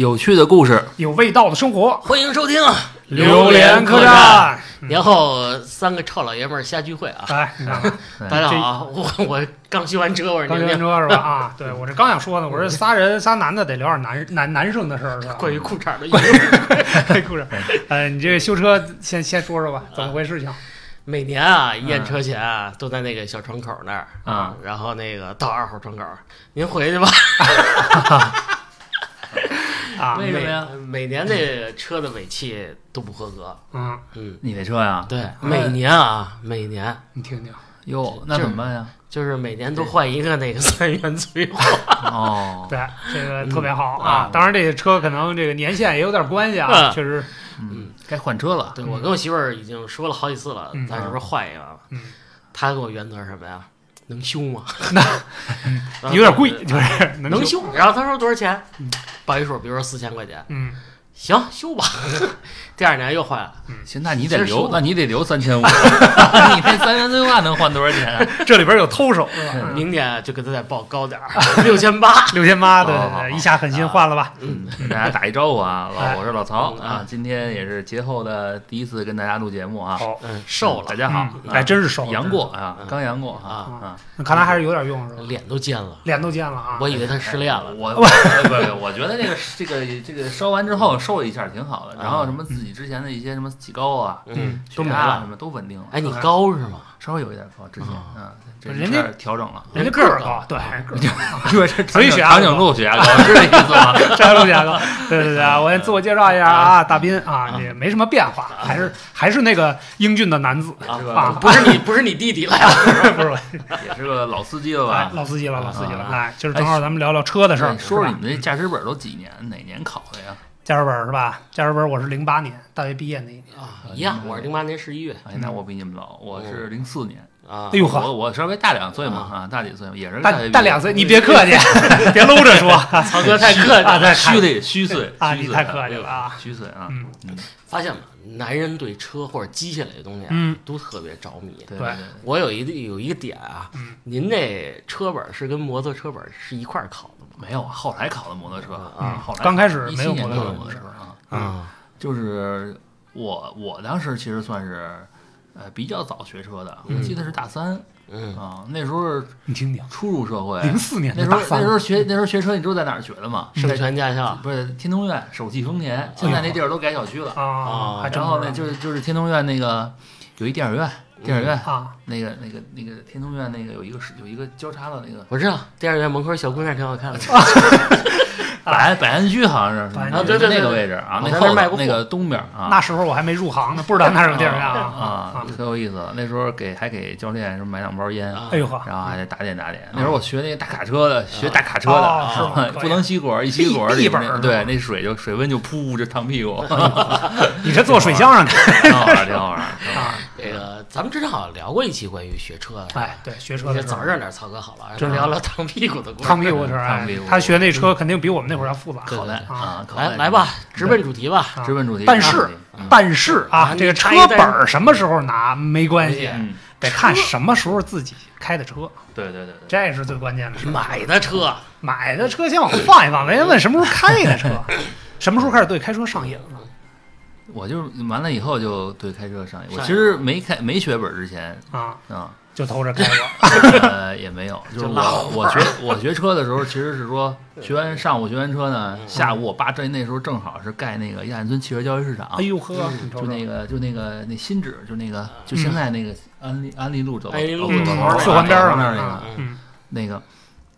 有趣的故事，有味道的生活，欢迎收听榴莲客栈。年后三个臭老爷们儿瞎聚会啊！哎，大家好啊，我 我刚修完车，我是刚学宁宁，车是吧？啊，对我这刚想说呢，我说仨人仨男的得聊点男男男生的事儿是吧？关于裤衩的意思。故事，呃，你这个修车先先说说吧，怎么回事情？每年啊，验车前啊，都在那个小窗口那儿啊，然后那个到二号窗口，您回去吧。啊，为什么呀？每年这车的尾气都不合格。嗯，嗯，你那车呀？对，每年啊，每年你听听，哟，那怎么办呀？就是每年都换一个那个三元催化。哦，对，这个特别好嗯啊。啊当然，这个车可能这个年限也有点关系啊，嗯确实，嗯，该换车了。对我跟我媳妇儿已经说了好几次了嗯，咱是不是换一个？嗯，她给我原则是什么呀？能修吗？那有点贵，就是能修。然后他说多少钱嗯？报一数，比如说四千块钱，嗯，行，修吧。第二年又换了，行，那你得留那你得留三千五。你那三元催化能换多少钱？这里边有偷手是吧？嗯明年就给他再报高点儿，六千八。六千八，对对对，一下狠心换了吧？嗯，给大家打一招呼啊，哎老我是老曹嗯啊，今天也是节后的第一次跟大家录节目啊。好，嗯，瘦了，大家好嗯，啊哎，真是瘦了，阳过啊嗯，刚阳过啊啊，看来还是有点用是吧？脸都尖了。脸都尖了啊！我以为他失恋了。我我不不，我觉得这个这个这个烧完之后瘦一下挺好的，然后什么自己之前的一些什么起高啊、嗯，血都没了。压啊什么都稳定了，哎，你高是吗？稍微有一点高，之前啊嗯，这人家调整了。人家个儿高，对，个儿高对，这所以血压 长颈鹿血压高是这意思吗？山路价高，对对对，我先自我介绍一下啊，大斌啊，也没什么变化，还是还是那个英俊的男子啊是吧啊，不是你，不是你弟弟了呀？不是我，也是个老司机了哎吧？老司机了，老司机了，啊哎，就是正好咱们聊聊车的事儿，对说你们这驾驶本都几年？哪年考的呀？驾驶本是吧？驾驶本我是零八年大学毕业那一年，啊，一样，我是零八年十一月。哎，那我比你们老，我是零四年，啊。哎。呦呵，我我稍微大两岁嘛啊，大几岁，也是大学毕业。大两岁，你别客气，别搂着说。曹哥太客气。虚的虚岁啊，虚岁你太客气了啊，虚岁啊，嗯。嗯，发现吗？男人对车或者机械类的东西啊，嗯，都特别着迷。对我有一有一个点啊，嗯。您那车本是跟摩托车本是一块儿考？没有，后来考的摩托车嗯啊，后来刚开始17没有年摩托车考的摩托车啊，啊，就是我我当时其实算是呃比较早学车的，我嗯记得是大三嗯，啊，那时候你听听，初入社会，零四年那时候那时，候学那时候学车，你知道在哪儿学的吗？圣泉驾校不是天通苑首汽丰田，现在那地儿都改小区了。啊，啊还真然后呢，就是就是天通苑那个有一电影院，电影院啊，那个那个那个天通苑那个有一个是有一个交叉的那个我知道电影院门口小姑娘挺好看的。百安百安居好像是百安居那啊对对对那个位置啊，那后头那个东边啊。那时候我还没入行呢，不知道那是有电影院啊啊啊，可有意思了。那时候给还给教练什么买两包烟，啊哎呦呵，然后还得打点打点。那时候我学那个大卡车的，学大卡车的是吗的，不能吸管，一吸管里对那水就水温就噗就烫屁股，你这坐水箱上看挺好玩，挺好玩。咱们之前好像聊过一期关于学车的，哎，对，学车的早认点曹哥好了，就聊聊烫屁股的故事。烫屁股的事儿，他学那车肯定比我们那会儿要复杂。好的啊来来吧，直奔主题吧。啊。直奔主题。但是嗯但是啊啊，这个车本儿什么时候拿没关系，嗯，得看什么时候自己开的车，对对对对，这是最关键的事。买的车，买的车先往后放一放，没人问什么时候开的车，什么时候开始对开车上瘾了？我就完了以后就对开车上瘾。我其实没开没学本之前啊，啊，就偷着开过。呃也没有，就是就我我学我学车的时候，其实是说 学完上午学完车呢，下午我爸这那时候正好是盖那个亚运村汽车交易市场哎，呦呵，就那个就那个那新址，就那个就现在那个安利安利路走四环边上那儿那个那个。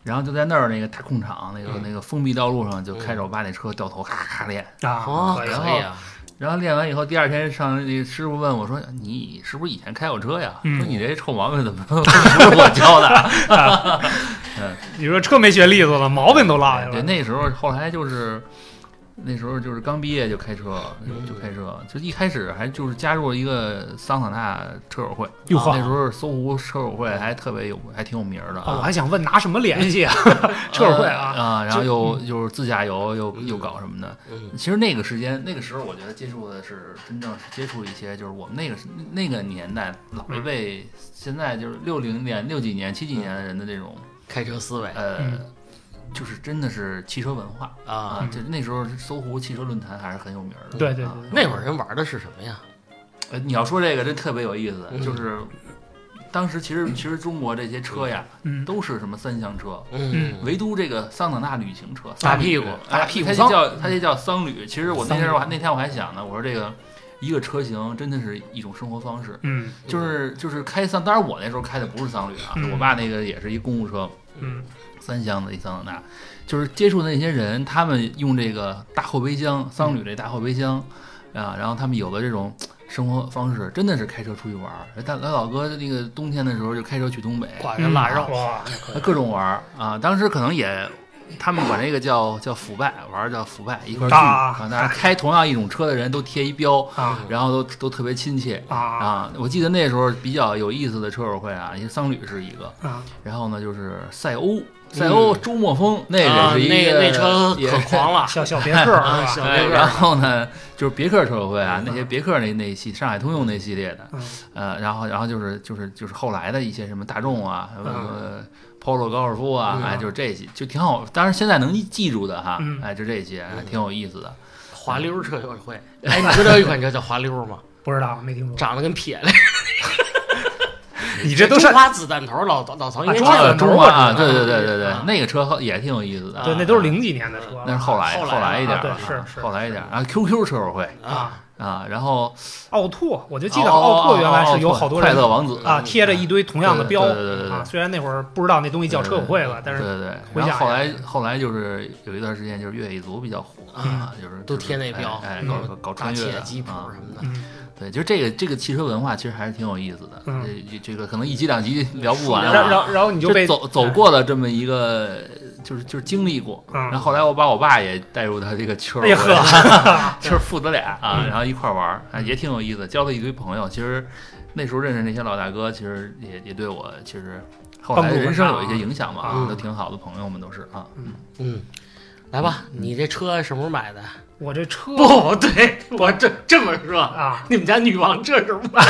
然后就在那儿那个大空场，那个嗯那个封闭道路上，就开着我爸那车掉头咔咔练，啊，可以啊，然后练完以后，第二天上那个师傅问我说：“你是不是以前开过车呀？嗯说你这臭毛病怎么不是我教的 嗯你说车没学利索了，毛病都？”落下对，了。那时候后来就是那时候就是刚毕业就开车，嗯。就开车，就一开始还就是加入了一个桑塔纳车友会，那时候搜狐车友会还特别有还挺有名儿的哦，我还想问拿什么联系啊？车友会呃啊，啊，然后又又自驾游又又搞什么的。嗯。其实那个时间，那个时候，我觉得接触的是真正是接触一些，就是我们那个那个年代老一辈，现在就是六零年、六几年、七几年的人的这种开车思维，呃嗯就是真的是汽车文化。啊，啊，就那时候搜狐汽车论坛还是很有名的。对对啊。对那会儿人玩的是什么呀？呃，你要说这个这特别有意思，嗯。就是当时其实其实中国这些车呀，嗯。都是什么三厢车，嗯，唯独这个桑塔纳旅行车，大屁股。哎大屁股桑它就叫它就叫桑旅。其实我那天我还那天我还想呢，我说这个一个车型真的是一种生活方式，嗯。就是就是开桑，当然我那时候开的不是桑旅啊，嗯。我爸那个也是一公务车，嗯三厢的一桑塔纳，就是接触的那些人，他们用这个大后备箱，桑旅这大后备箱啊，然后他们有的这种生活方式，真的是开车出去玩儿。但咱老哥那个冬天的时候就开车去东北，挂着腊肉，哇，那各种玩儿啊。当时可能也。他们管这个叫叫腐败，玩儿叫腐败，一块儿去啊啊。当然，开同样一种车的人都贴一标，啊。然后都都特别亲切啊。啊。我记得那时候比较有意思的车友会啊，一桑旅是一个，啊。然后呢，就是赛欧，赛欧周末风那啊个是一个、那车也可狂了，小小别克 啊小别克。然后呢，就是别克车友会啊，嗯。那些别克那那系上海通用那系列的，嗯。呃，然后然后就是就是就是后来的一些什么大众啊，嗯。呃，Polo 高尔夫啊，嗯哎，就是这些，就挺好。当然现在能记住的哈嗯，哎，就这些，还挺有意思的。滑溜车友会。哎，你知道有一款车叫滑溜吗？不知道没听说。长得跟撇的，你这都是花子弹头，老老曹应该中华见过子弹头中华啊，对对对对对啊，那个车也挺有意思的。啊对，那都是零几年的车。那是后来后来一点了，是是后来一点。然后 QQ 车友会啊，啊，然后奥拓，我就记得奥拓原来是有好多快人乐王子啊贴着一堆同样的标对对对虽然那会儿不知道那东西叫车友会了，但是对对对，回想然后后来后来就是有一段时间就是越野族比较火啊就是都贴那标哎，搞搞穿越吉普啊什么的，嗯对，就这个这个汽车文化其实还是挺有意思的，嗯这这个可能一集两集聊不完啊，然后然后你就被走走过的这么一个。就是就是经历过，嗯然后后来我把我爸也带入他这个圈儿哎呀会，呵，就是父子俩啊，嗯然后一块儿玩儿，啊，也挺有意思，交了一堆朋友。其实那时候认识那些老大哥，其实也也对我其实后来人生有一些影响嘛，嗯都挺好的朋友们都是啊。嗯，来吧，你这车什么时候买的？我这车不对，我这这么说，啊，你们家女王这时候买，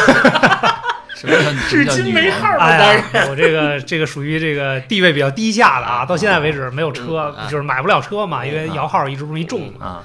什么至今没号儿的哎单呀，我这个这个属于这个地位比较低下的啊，到现在为止没有车嗯，就是买不了车嘛，因为摇号一直容易中啊？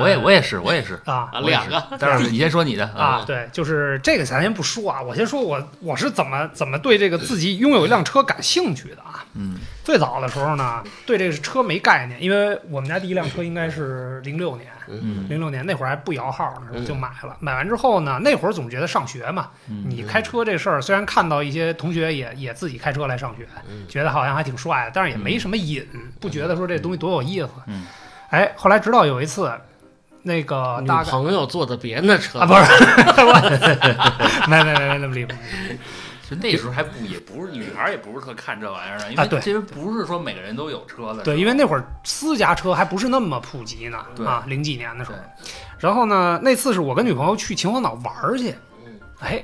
我也我也是我也是，啊两个，但是你先说你的啊，对，就是这个咱先不说啊，我先说我我是怎么怎么对这个自己拥有一辆车感兴趣的啊。嗯最早的时候呢，对这个车没概念，因为我们家第一辆车应该是零六年，嗯零六年那会儿还不摇号呢，嗯就买了。买完之后呢，那会儿总觉得上学嘛，嗯，你开车这事儿，虽然看到一些同学也也自己开车来上学，嗯觉得好像还挺帅的，但是也没什么瘾，不觉得说这东西多有意思。嗯哎，后来直到有一次，那个女大概朋友坐的别人的车啊，不是，我 没没没没那么离谱。其实那时候还不也不是女孩也不是特看这玩意儿的，因啊对为其实不是说每个人都有车的。对，因为那会儿私家车还不是那么普及呢，对啊，零几年的时候。然后呢，那次是我跟女朋友去秦皇岛玩儿去，嗯哎，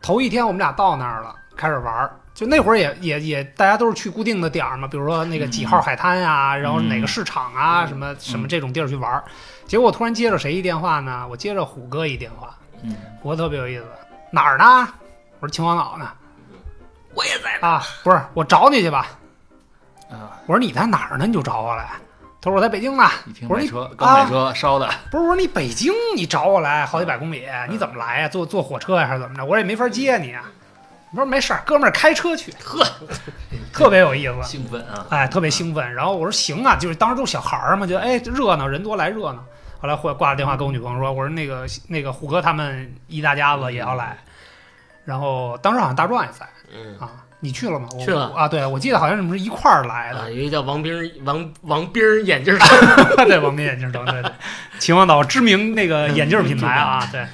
头一天我们俩到那儿了，开始玩儿。就那会儿也也也，大家都是去固定的点儿嘛，比如说那个几号海滩呀、然后哪个市场啊，什么什么这种地儿去玩儿。结果我突然接着谁一电话呢？我接着虎哥一电话，嗯虎哥特别有意思，哪儿呢？我说秦皇岛呢。我也在啊，不是，我找你去吧。啊，我说你在哪儿呢？你就找我来。他说我在北京呢。一听我说你买车刚买车烧的，不是，我说你北京你找我来好几百公里，你怎么来呀？坐坐火车呀，还是怎么着？我也没法接你啊。我说没事儿，哥们儿开车去，呵，特别有意思，兴奋啊！哎，特别兴奋。然后我说行啊，就是当时都是小孩儿嘛，觉得哎热闹，人多来热闹。后来挂挂了电话跟我女朋友说，我说那个那个虎哥他们一大家子也要来，然后当时好像大壮也在嗯啊，你去了吗？我去了啊，对，我记得好像你们是一块儿来的啊，，有一个叫王兵王王兵眼镜儿 对，王斌眼镜城，对对，秦皇岛知名那个眼镜品牌啊，对。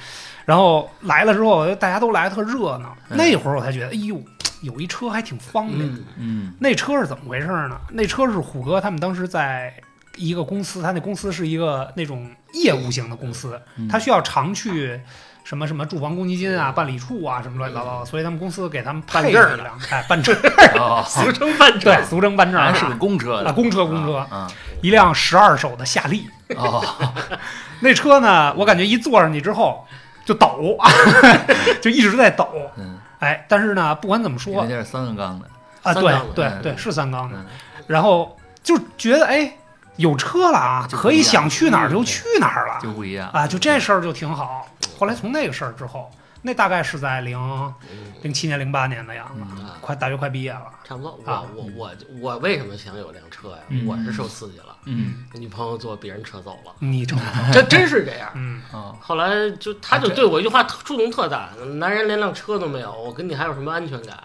然后来了之后，大家都来特热闹。嗯那会儿我才觉得，哎呦，有一车还挺方便。嗯嗯那车是怎么回事呢？那车是虎哥他们当时在一个公司，他那公司是一个那种业务型的公司，嗯。他需要常去什么什么住房公积金啊、办理处啊什么乱七八糟的，所以他们公司给他们配了一辆，哎，办证，哦，俗称办对，证，俗称办证是个公车的。啊，公车公车，啊一辆十二手的夏利。哦，那车呢，我感觉一坐上去之后就抖，就一直在抖。嗯，哎，但是呢，不管怎么说因为这是三个缸的，啊，对对嗯。对，是三缸的。嗯。然后就觉得哎有车了啊，可以想去哪儿就去哪儿了就不一样啊，就这事儿就挺好。后来从那个事儿之后，那大概是在零零七年零八年的样子，嗯啊，快大学快毕业了。差不多。啊我我我我为什么想有辆车呀嗯？我是受刺激了，嗯女朋友坐别人车走了，你这，这真是这样。嗯，啊后来就他就对我一句话特触动特大，男人连辆车都没有，我跟你还有什么安全感？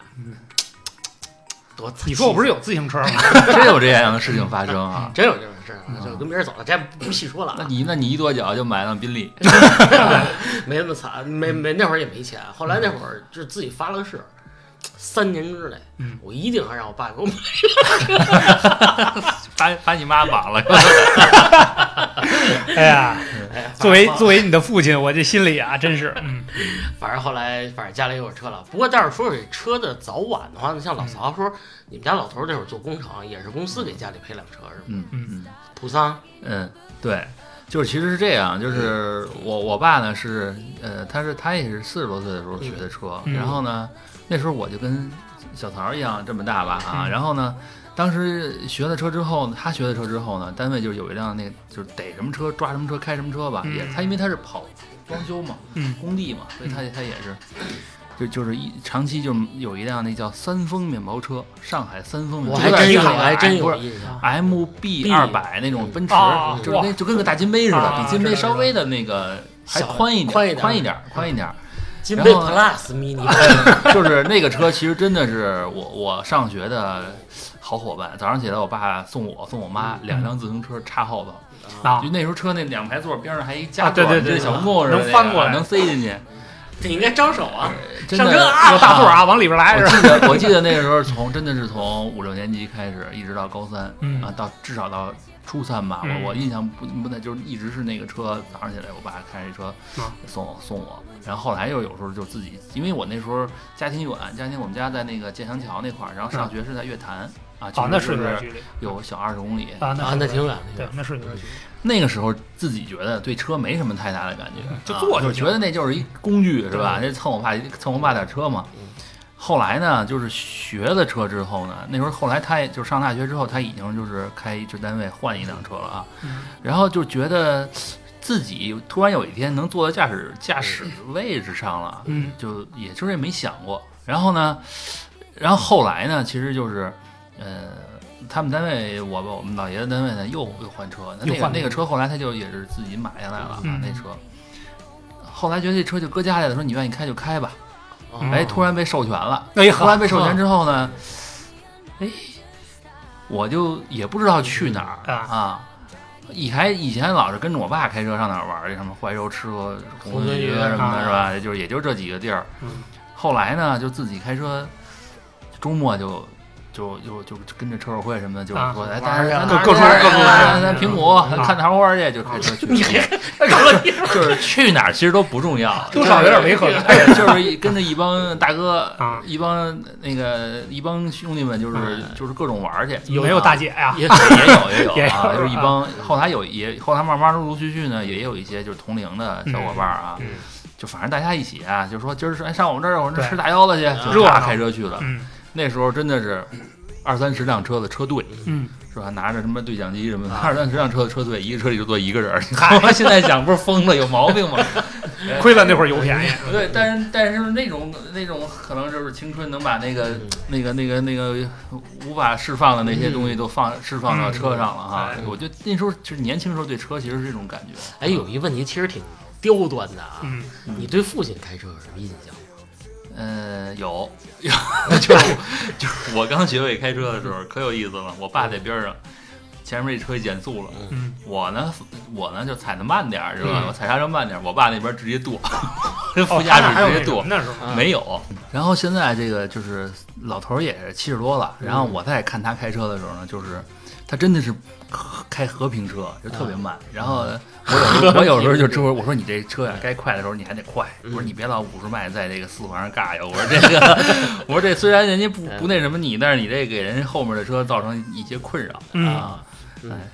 多！你说我不是有自行车吗？真有这样的事情发生啊！真有这种事儿啊，就跟别人走了，这不细说了啊，那你那你一跺脚就买辆宾利，没那么惨，没没那会儿也没钱，后来那会儿就自己发了个誓，三年之内，嗯。我一定还让我爸给我买。把把你妈绑了，哎呀，哎呀，作为作为你的父亲，我这心里啊，真是，嗯。反正后来反正家里有车了，不过但是说这车的早晚的话呢，像老曹说，你们家老头儿那会儿做工程，也是公司给家里配辆车是吗？嗯嗯。普桑，嗯，对，就是其实是这样，就是我我爸呢是呃，他是他也是四十多岁的时候学的车，嗯。然后呢那时候我就跟小曹一样这么大吧啊，嗯然后呢。当时学了车之后，他学了车之后呢，单位就有一辆那个就是逮什么车抓什么车开什么车吧，嗯也他因为他是跑装修嘛，嗯工地嘛，所以他他也是，就就是一长期就有一辆那叫三丰面包车，上海三丰面包车，我还真有，还真有印。M B 二百那种奔驰，啊就是那就跟个大金杯似的，啊比金杯稍微的那个还宽一点，宽一点宽一点，宽一点。金杯 Plus mini，就是那个车，其实真的是我我上学的好伙伴。早上起来，我爸送我送我妈两辆自行车插后头，啊就，那时候车那两排座边上还一夹啊对座，对对小公共似的，能翻过来能塞进去。这应该招手啊！上车啊有大座啊，往里边来我是吧？记得我记得那个时候从真的是从五六年级开始，一直到高三，嗯啊，到至少到初三吧，嗯我我印象不不太就是一直是那个车，早上起来我爸开着车啊送我送我，然后后来又有时候就自己，因为我那时候家庭远，家庭我们家在那个建祥桥那块儿，然后上学是在月坛啊，啊，那是距离有小二十公里，啊，啊，是那挺远的，对，那是有点距离。那个时候自己觉得对车没什么太大的感觉，啊就坐就觉得那就是一工具是吧？那蹭我爸蹭我爸点车嘛嗯。后来呢，就是学了车之后呢，那时候后来他也就上大学之后，他已经就是开一支单位换一辆车了啊，嗯然后就觉得自己突然有一天能坐在驾驶驾驶位置上了，嗯就也就是也没想过。然后呢，然后后来呢，其实就是，呃，他们单位我我们老爷子单位呢又又换车，那那个那个车后来他就也是自己买下来了，嗯把那车。后来觉得这车就搁家里了，说你愿意开就开吧。哦。哎，突然被授权了，哎突然被授权之后呢，哎，我就也不知道去哪儿啊。啊。以前以前老是跟着我爸开车上哪儿玩儿去，什么怀柔吃个红鳟鱼什么啊。的，是吧？就是也就这几个地儿。嗯。后来呢，就自己开车，周末就就就就就跟着车友会什么的，就是啊说，哎，玩咱咱各处各处咱玩咱平谷咱看桃花去，就开车 去。就是去哪儿其实都不重要，多少有点违和感哎，就是跟着一帮大哥啊，一帮那个一帮兄弟们，就是嗯就是各种玩儿去。没有大姐呀？也也有也有也有啊，就是一啊帮后台有也后台慢慢陆陆续续呢，也有一些就是同龄的小伙伴儿啊，嗯就反正大家一起啊，就说今儿是哎上我们这儿我们这儿吃大腰子去，就开车去了。嗯那时候真的是二三十辆车的车队，嗯，是吧？拿着什么对讲机什么的，啊二三十辆车的车队，一个车里就坐一个人儿。现在想不是疯了，有毛病吗？亏了那会儿油便宜。对，但是但是那种那种可能就是青春能把那个嗯那个那个那个无法释放的那些东西都放释放到车上了哈。嗯我觉得那时候就是年轻时候对车其实是这种感觉。哎，有一个问题其实挺刁钻的啊，嗯你对父亲开车有什么印象？呃，有，有，就是就是我刚学会开车的时候可有意思了，我爸在边上，前面这车减速了，嗯，我呢我呢就踩的慢点儿是吧？嗯我踩刹车慢点儿，我爸那边直接跺，哦 副驾驶直接跺那什么。呢是吧？啊没有。然后现在这个就是老头儿也是七十多了，然后嗯我在看他开车的时候呢，就是他真的是 开和平车，就特别慢。然后我有时候 我有时候就说，我说你这车呀，该快的时候你还得快，我说你别老五十迈在这个四环上尬悠。我说这个，我说这虽然人家不不那什么你，但是你这给人后面的车造成一些困扰嗯啊。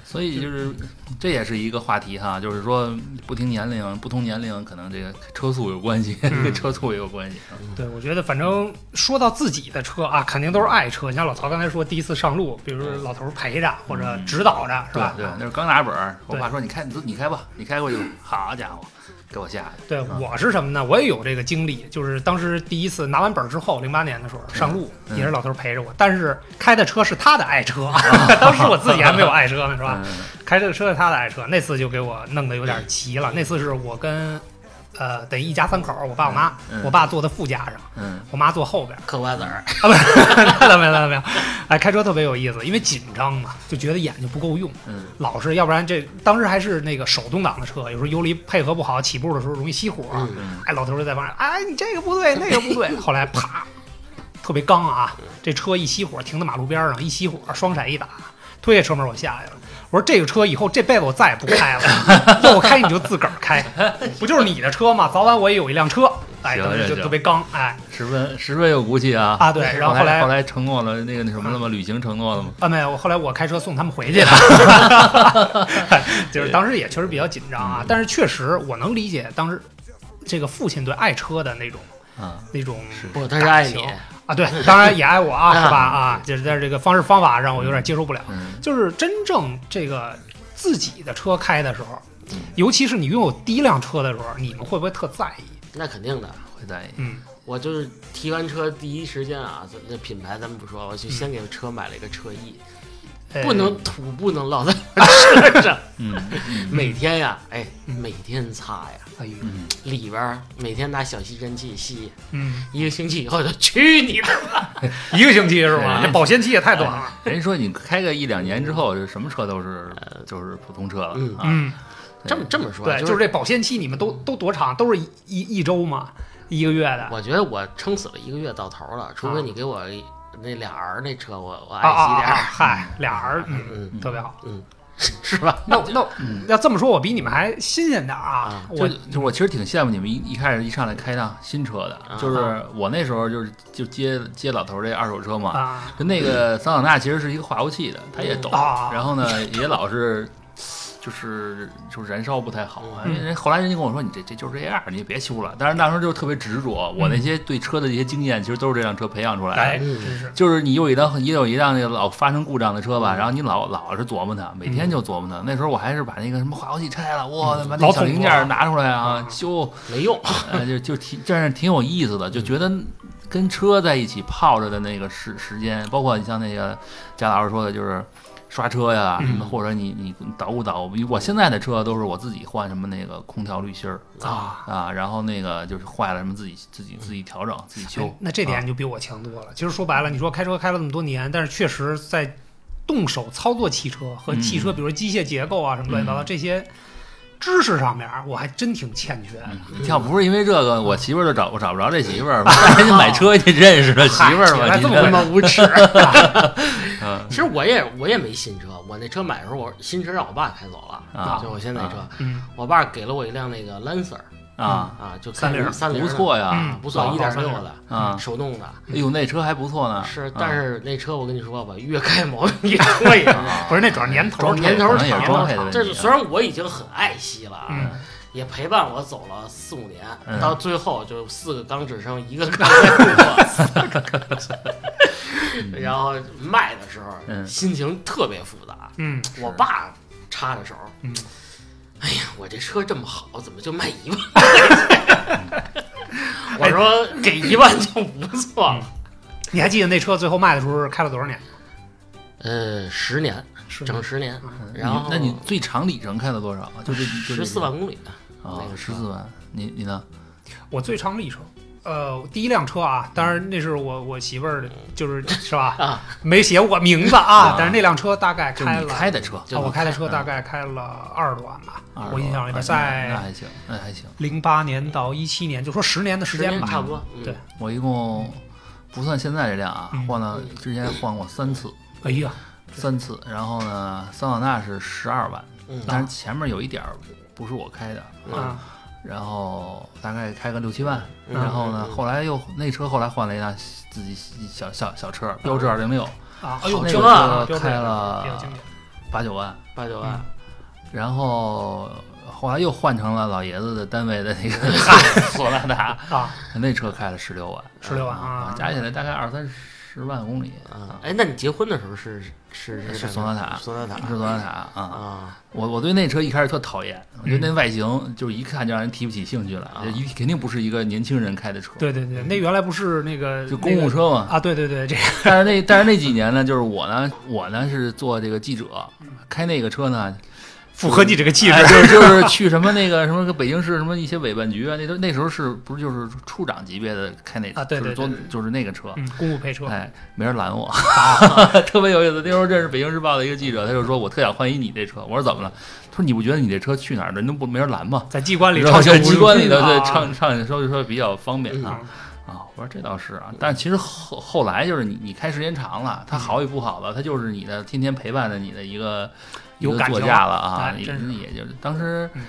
所以就是这也是一个话题哈，就是说不同年龄，不同年龄可能这个车速有关系，嗯跟 车速也有关系。对，我觉得反正说到自己的车啊，肯定都是爱车。你像老曹刚才说，第一次上路，比如说老头儿陪着或者指导着，是吧？对对，那是刚拿本儿，我爸说你开你你开吧，你开过去吧，好家伙，给我吓的。对，我是什么呢？我也有这个经历，就是当时第一次拿完本儿之后，零八年的时候上路，嗯也是老头儿陪着我，但是开的车是他的爱车，当时我自己还没有爱车呢，是吧？嗯开这个车是他的爱车，那次就给我弄得有点急了。那次是我跟呃等于一家三口，我爸我妈，嗯我爸坐在副驾上，嗯我妈坐后边儿。嗑瓜子儿，啊，不是，那倒没有，那倒没有。哎，开车特别有意思，因为紧张嘛，就觉得眼睛不够用，嗯老是，要不然这当时还是那个手动挡的车，有时候油离配合不好，起步的时候容易熄火。嗯嗯哎，老头儿就在旁边，哎，你这个不对，那个不对。后来啪，特别刚啊，这车一熄火，停在马路边上，一熄火，双闪一打，推开车门我下去了。我说这个车以后这辈子我再也不开了，要我开你就自个儿开，不就是你的车吗？早晚我也有一辆车。哎，行当时就特别刚，哎十分十分有骨气啊！啊对，然后后来后来承诺了那个那什么了吗？旅行承诺了吗？啊，没有，我后来我开车送他们回去了，就是当时也确实比较紧张啊，但是确实我能理解当时这个父亲对爱车的那种啊，那种不，他是爱你啊，对，当然也爱我啊，是吧？啊，就是在这个方式方法让我有点接受不了，嗯就是真正这个自己的车开的时候嗯，尤其是你拥有第一辆车的时候，你们会不会特在意？那肯定的。会在意。嗯，我就是提完车第一时间啊，咱这品牌咱们不说，我就先给车买了一个车衣，呃不能土不能落在 车上，嗯嗯每天呀，哎，嗯每天擦呀，哎呦，嗯，里边儿每天拿小吸尘器吸，嗯，一个星期以后就去你的吧！一个星期是吗？哎这保鲜期也太短了。人家说你开个一两年之后，就什么车都是就是普通车了嗯啊。嗯，这么这么说，对，就就是这保鲜期，你们都都多长？都是一一一周吗？一个月的？我觉得我撑死了一个月到头了，除啊非你给我那俩儿那车，我我啊爱惜啊啊！点儿，嗨，俩儿，嗯，嗯，特别好。嗯是吧？那那嗯要这么说，我比你们还新鲜点儿啊啊！我就就我其实挺羡慕你们一一开始一上来开辆新车的，啊就是我那时候就是就接接老头儿这二手车嘛，啊就那个桑塔纳其实是一个化油器的，他也懂，啊然后呢 也老是就是就是燃烧不太好啊。嗯因为人后来人家跟我说你这这就是这样，你别修了。但是那时候就特别执着，我那些对车的这些经验其实都是这辆车培养出来的。哎，嗯真是就是你有一辆也有一辆那个老发生故障的车吧，嗯然后你老老是琢磨它，每天就琢磨它。那时候我还是把那个什么化油器拆了，我把那老懂小零件拿出来啊嗯修，没用，呃，就就挺这样挺有意思的，就觉得跟车在一起泡着的那个时时间，包括你像那个贾老师说的，就是刷车呀，嗯什么或者你你捣鼓捣鼓。我现在的车都是我自己换什么那个空调滤芯儿啊。啊，然后那个就是坏了什么自己自己自己调整自己修哎。那这点你就比我强多了。其实说白了，你说开车开了那么多年，但是确实在动手操作汽车和汽车，嗯比如机械结构啊什么乱七八糟这些知识上面，我还真挺欠缺要不是因为这个，我媳妇儿就找我找不着这媳妇儿，人家买车去认识的媳妇儿嘛。嗨原来这么无耻！嗯。其实我也我也没新车，我那车买的时候，我新车让我爸开走了，啊。就我现在那车，嗯，我爸给了我一辆那个 Lancer 啊，啊，就三菱三菱不错呀。嗯不错，老一点六的啊，手动的，哎呦，那车还不错呢。是啊，但是那车我跟你说吧，越开毛病越多也 不是那主要年头儿年头长装配的问题啊。这虽然我已经很爱惜了也陪伴我走了四五年，嗯。到最后就四个缸只剩一个缸在路过，四个缸然后卖的时候嗯心情特别复杂。嗯，我爸插的时候，嗯哎呀，我这车这么好，怎么就卖一万？我说给一万就不错了。你还记得那车最后卖的时候开了多少年？呃，十年，整十年，嗯然后你那你最长里程开了多少？就是十四万公里，啊那，个十四万。你你呢？我最长里程。呃，第一辆车啊，当然那是我我媳妇儿的，就是是吧？啊，没写我名字啊啊，但是那辆车大概开了，开的车，就啊我开的车嗯大概开了二十多万吧，20我印象里边那在那还行，那还行。零八年到一七年，就说十年的时间吧。差不多。嗯对，我一共不算现在这辆啊嗯，换了之前换过三次，哎呀，三次。然后呢，桑塔纳是十二万，嗯但是前面有一点儿不是我开的，嗯啊，然后大概开个六七万。嗯然后呢，嗯后来又那车后来换了一辆自己小小小车，标致二零六，啊，哎呦，那车开了八九万，八九万，然后后来又换成了老爷子的单位的那个 索纳塔，啊，那车开了十六万，十六万啊加起来大概二三十万公里，啊，哎，那你结婚的时候是是是索纳塔索纳塔是索纳塔啊。啊，我我对那车一开始特讨厌，我觉得那外形就是一看就让人提不起兴趣来，啊一肯定不是一个年轻人开的车，对对对，那原来不是那个就公务车嘛。啊，对对对，这个但是那但是那几年呢，就是我呢，我呢是做这个记者，开那个车呢，符合你这个气哎质。就是就是去什么那个什么北京市什么一些委办局啊，那都那时候是不是就是处长级别的开那啊对对就是对做就是那个车，嗯，公务配车，哎，没人拦我，特别有意思。那时候认识《北京日报》的一个记者，他就说我特想换一你这车，我说怎么了？他说你不觉得你这车去哪儿人都不没人拦吗？在机关里机关里头对啊上上去说说比较方便啊嗯啊！我说这倒是啊，但其实后后来就是你你开时间长了，它好与不好的，它就是你的天天陪伴着你的一个有感情了驾了啊真是也就是当时嗯。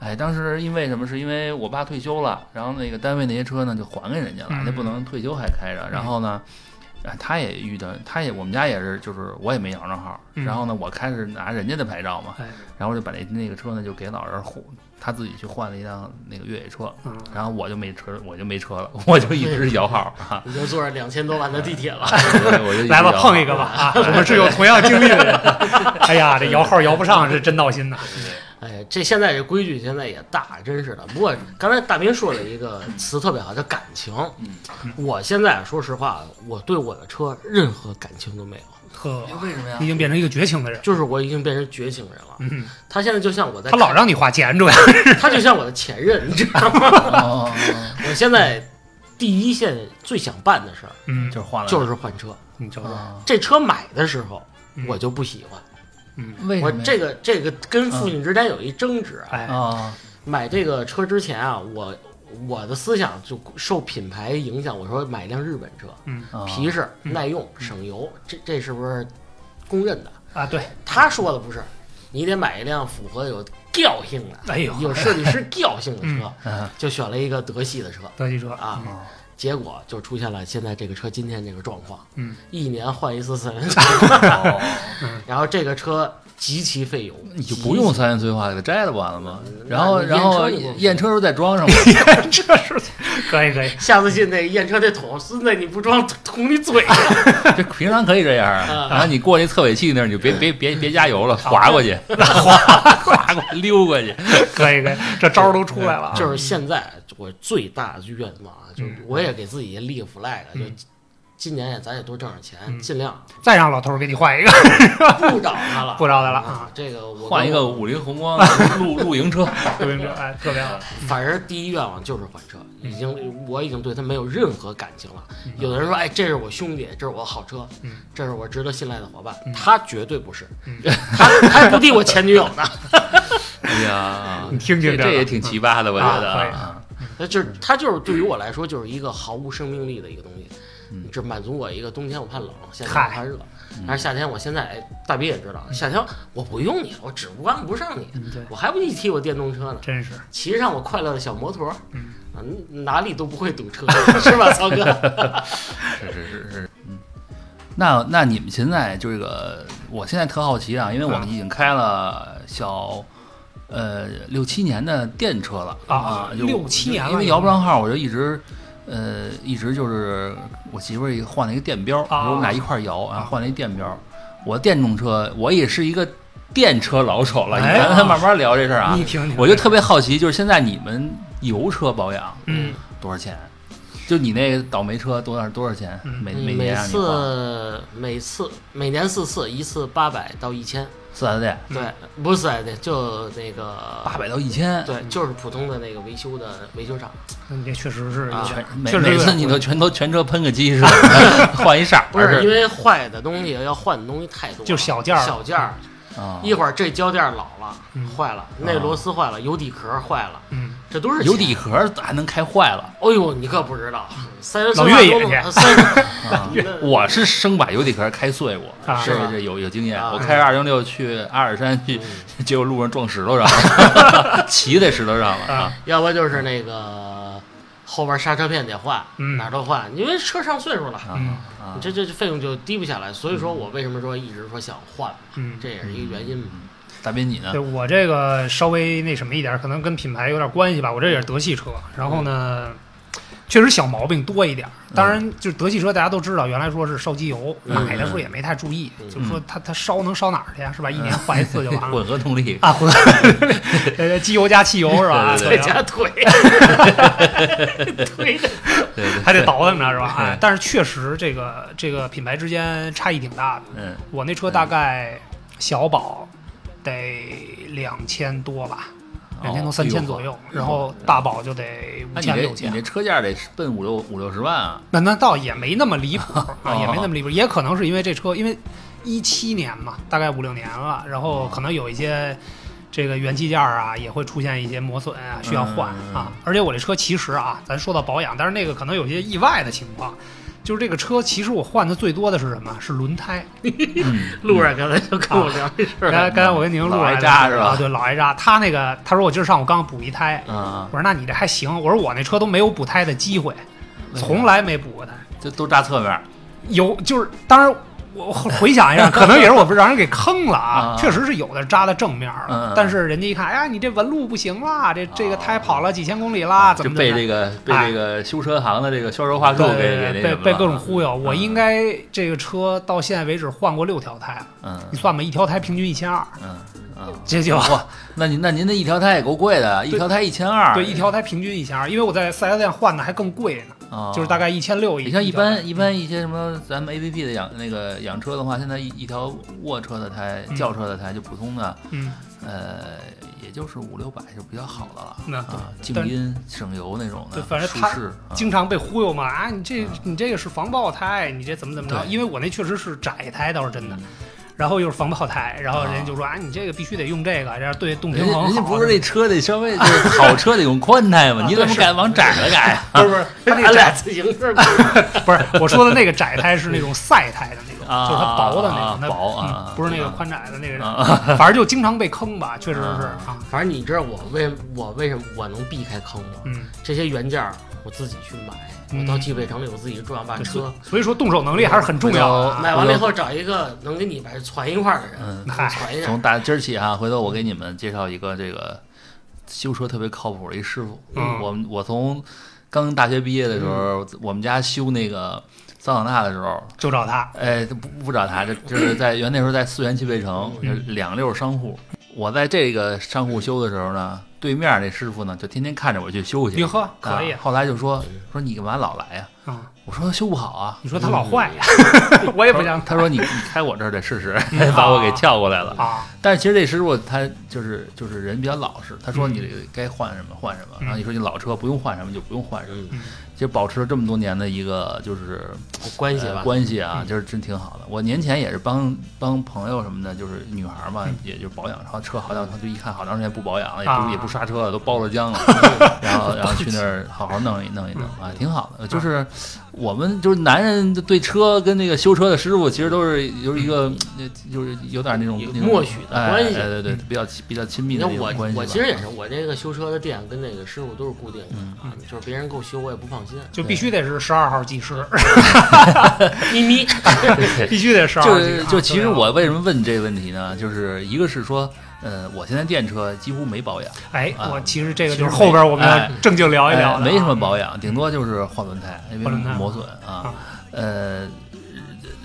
哎，当时因为什么？是因为我爸退休了，然后那个单位那些车呢就还给人家了，嗯那不能退休还开着。然后呢，哎，他也遇到，他也我们家也是，就是我也没摇上号。嗯然后呢，我开始拿人家的牌照嘛，哎，然后就把那那个车呢就给老人换，他自己去换了一辆那个越野车，嗯，然后我就没车，我就没车了，我就一直摇号 啊，你就坐着两千多万的地铁了。我就来吧，碰一个吧啊！我们是有同样经历的人。哎呀，这摇号摇不上是真闹心呐。哎，这现在这规矩现在也大，真是的。不过刚才大斌说了一个词特别好，叫感情。嗯我现在说实话，我对我的车任何感情都没有，为什么呀已？经变成一个绝情的人。就是我已经变成绝情人了。嗯，他现在就像我在，他老让你花钱，主要他就像我的前任，你知道吗？我现在第一线最想办的事儿嗯，就是换了，就是换车。你知道吗这车买的时候嗯我就不喜欢，嗯，为什么这个这个跟父亲之间有一争执啊。哎，啊，买这个车之前啊，我我的思想就受品牌影响，我说买辆日本车，皮实嗯。耐用省油，这这是不是公认的？啊，对，他说的不是，你得买一辆符合有调性的、哎呦，有设计师调性的车，嗯。就选了一个德系的车。德系车。啊。哦结果就出现了现在这个车今天这个状况，嗯，一年换一次四轮车。然后这个车极其费油，你就不用三元催化给它摘了不完了吗？嗯然后然后验车时候再装上吧。验车时候 可以可以，下次进那个验车这桶，孙子你不装捅你嘴上。这平常可以这样啊，啊然后你过那测尾气那儿，你就别别别别加油了，滑过去，滑滑过去溜过去。可以可以，这招都出来了啊。就是现在我最大的愿望啊，就我也给自己立个 flag，就嗯今年也咱也多挣点钱，嗯。尽量。再让老头儿给你换一个，不找他了，不找他了啊。这个我换一个五菱宏光露露 营车，露营车哎，特别好。反正第一愿望就是换车，已经我已经对他没有任何感情了。嗯。有的人说，哎，这是我兄弟，这是我好车嗯，这是我值得信赖的伙伴。嗯，他绝对不是。嗯，他还不敌我前女友呢。哎呀，你听听这这也挺奇葩的，我觉得。那就是他就是对于我来说就是一个毫无生命力的一个东西嗯，这满足我一个冬天我怕冷，夏天我怕热嗯。但是夏天我现在哎，大斌也知道，夏天我不用你了，我指不望不上你，我还不一提我电动车呢，真是，骑上我快乐的小摩托，嗯啊，哪里都不会堵车，是吧，曹哥？是是是是，嗯。那那你们现在就这个，我现在特好奇啊，因为我们已经开了小呃六七年的电车了啊就六七年了因为摇不上号，我就一直呃一直就是我媳妇儿换了一个电标，啊我们俩一块儿摇，然后换了一电标。我电动车，我也是一个电车老手了，哎咱咱慢慢聊这事儿啊你。听听，我就特别好奇，就是现在你们油车保养嗯，多少钱？就你那个倒霉车多少多少钱？嗯每每每年让你花次每次每年四次，一次八百到一千，四 S 店。嗯对，不是四 S 店，就那个八百到一千，对，就是普通的那个维修的维修厂，你这确实是啊全每确实每次你都全都全车喷个机是吧，换一色不是因为坏的东西要换的东西太多，就小件儿。小件儿，啊，一会儿这胶垫老了嗯。坏了，那螺丝坏了，油底壳坏了，嗯，这都是油底壳还能开坏了？哎呦，你可不知道，三元老越野去。三元 啊！我是生把油底壳开碎过，是这有有经验。啊。我开着二零六去阿尔山去，嗯。结果路上撞石头上了，骑在石头上了啊！要不就是那个后边刹车片得换，嗯哪儿都换，因为车上岁数了，你，这这这费用就低不下来。所以说我为什么说一直说想换，嗯，这也是一个原因嘛。大斌你呢对？我这个稍微那什么一点，可能跟品牌有点关系吧。我这也是德系车，然后呢，确实小毛病多一点。当然，就是德系车大家都知道，原来说是烧机油，嗯买的时候也没太注意，嗯就是说它它烧能烧哪儿去呀？是吧？一年换一次就完了。混合动力，啊，混合，机油加汽油是吧？对再加腿，还得倒腾着是吧？哎，但是确实这个这个品牌之间差异挺大的。嗯，我那车大概小保得两千多吧，两千多三千左右，然后大保就得五千六千这你这。车价得奔五六五六十万啊！那那倒也没那么离谱 啊，哦也没那么离谱，也可能是因为这车，因为一七年嘛，大概五六年了，然后可能有一些这个元器件儿啊也会出现一些磨损啊，需要换嗯啊。而且我这车其实啊，咱说到保养，但是那个可能有些意外的情况。就是这个车，其实我换的最多的是什么？是轮胎。嗯，路上刚才就跟我聊这事儿，刚才刚才我跟宁录老挨来扎是吧啊，对，老挨扎。他那个他说我今儿上午刚补一胎，啊，我说那你这还行。我说我那车都没有补胎的机会，从来没补过胎。就都扎侧面，有就是，当然我回想一下，可能也是我让人给坑了啊啊。确实是有的扎在正面了，但是人家一看，哎呀，你这纹路不行啦，这这个胎跑了几千公里啦，怎么被这个被这个修车行的这个销售话术对给被被各种忽悠。我嗯。应该这个车到现在为止换过六条胎了，嗯。你算吧，一条胎平均一千二，嗯嗯，这就哇，那您那您那一条胎也够贵的，一条胎一千二，对一条胎平均一千二，因为我在四 S 店换的还更贵呢，啊，就是大概一千六。你像一般一般一些什么咱们 A P P 的养那个养车的话，现在一一条卧车的胎、嗯轿车的胎就普通的，嗯，呃，也就是五六百就比较好的了。啊，静音省油那种的，对反正它舒适，啊经常被忽悠嘛啊，你这你这个是防爆胎，你这怎么怎么着？对因为我那确实是窄胎，倒是真的。嗯然后又是防爆胎，然后人家啊就说啊，你这个必须得用这个，这样对动平衡好。人家不是这车得稍微就是好车得用宽胎吗？你怎么敢往窄了改啊？不 是不是，他那窄自行车 不是。我说的那个窄胎是那种赛胎的那种，啊就是它薄的那啊种，它薄啊嗯不是那个宽窄的那个，啊。反正就经常被坑吧，确实是啊，反正你知道我为我为什么我能避开坑吗？嗯，这些原件儿我自己去买，嗯我到汽配城里我自己转把对车所所以说动手能力还是很重要。买完了以后找一个能给你把这攒一块儿的人，嗯嗨攒一下。从打今儿起哈，回头我给你们介绍一个这个修车特别靠谱的一师傅。嗯我们我从刚大学毕业的时候，我们家修那个桑塔纳的时候，就找他，哎，不不找他，这就是在原那时候在四元汽配城，嗯两溜商户。我在这个商户修的时候呢，对面这师傅呢就天天看着我去修去。你。喝可以啊。后来就说说你干嘛老来呀、啊。我说修不好啊。你说他老坏呀，我也不想。他说你你开我这儿得试试，把我给撬过来了。啊，但是其实这师傅他就是就是人比较老实，他说嗯。你这个该换什么换什么，嗯。然后你说你老车不用换什么就不用换什么，嗯，其实保持了这么多年的一个就是呃关系吧，关系啊，嗯。就是真挺好的。我年前也是帮帮朋友什么的，就是女孩嘛嗯，也就保养，然后车好像就一看好长时间不保养了，也啊。不也不刷车了，都包了浆了，然后然后去那儿好好弄一弄一弄嗯。啊，挺好的。就是我们就是男人对车跟那个修车的师傅其实都是有一个呃就是有点那种默许的哎关系。对对对，嗯。比较比较亲密的你看我这种关系吧。我其实也是，我这个修车的店跟那个师傅都是固定的就是别人给我修我也不放心，就必须得是十二号技师，咪咪，必须得十二就号技师。就其实啊我为什么问这个问题呢？就是一个是说，呃，我现在电车几乎没保养。哎，啊我其实这个就是后边我们哎要正经聊一聊没什么保养，顶多就是换轮胎，因为磨损啊啊。呃，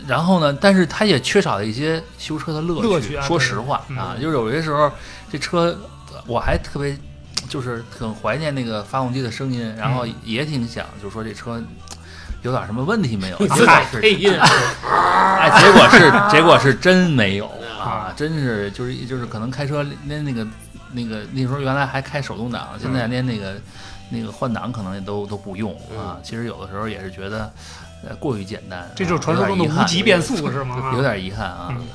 然后呢，但是它也缺少了一些修车的乐乐趣啊说实话嗯啊，就是有些时候这车我还特别就是很怀念那个发动机的声音，然嗯后也挺想就说这车。有点什么问题没有？自结果带是配音，哎，结果是结果是真没有啊啊，真是就是就是可能开车连那个那个那时候原来还开手动挡，现在连那个那个换挡可能也都都不用啊。其实有的时候也是觉得呃过于简单，这就是传说中的无级变速是吗？有点遗憾啊。嗯。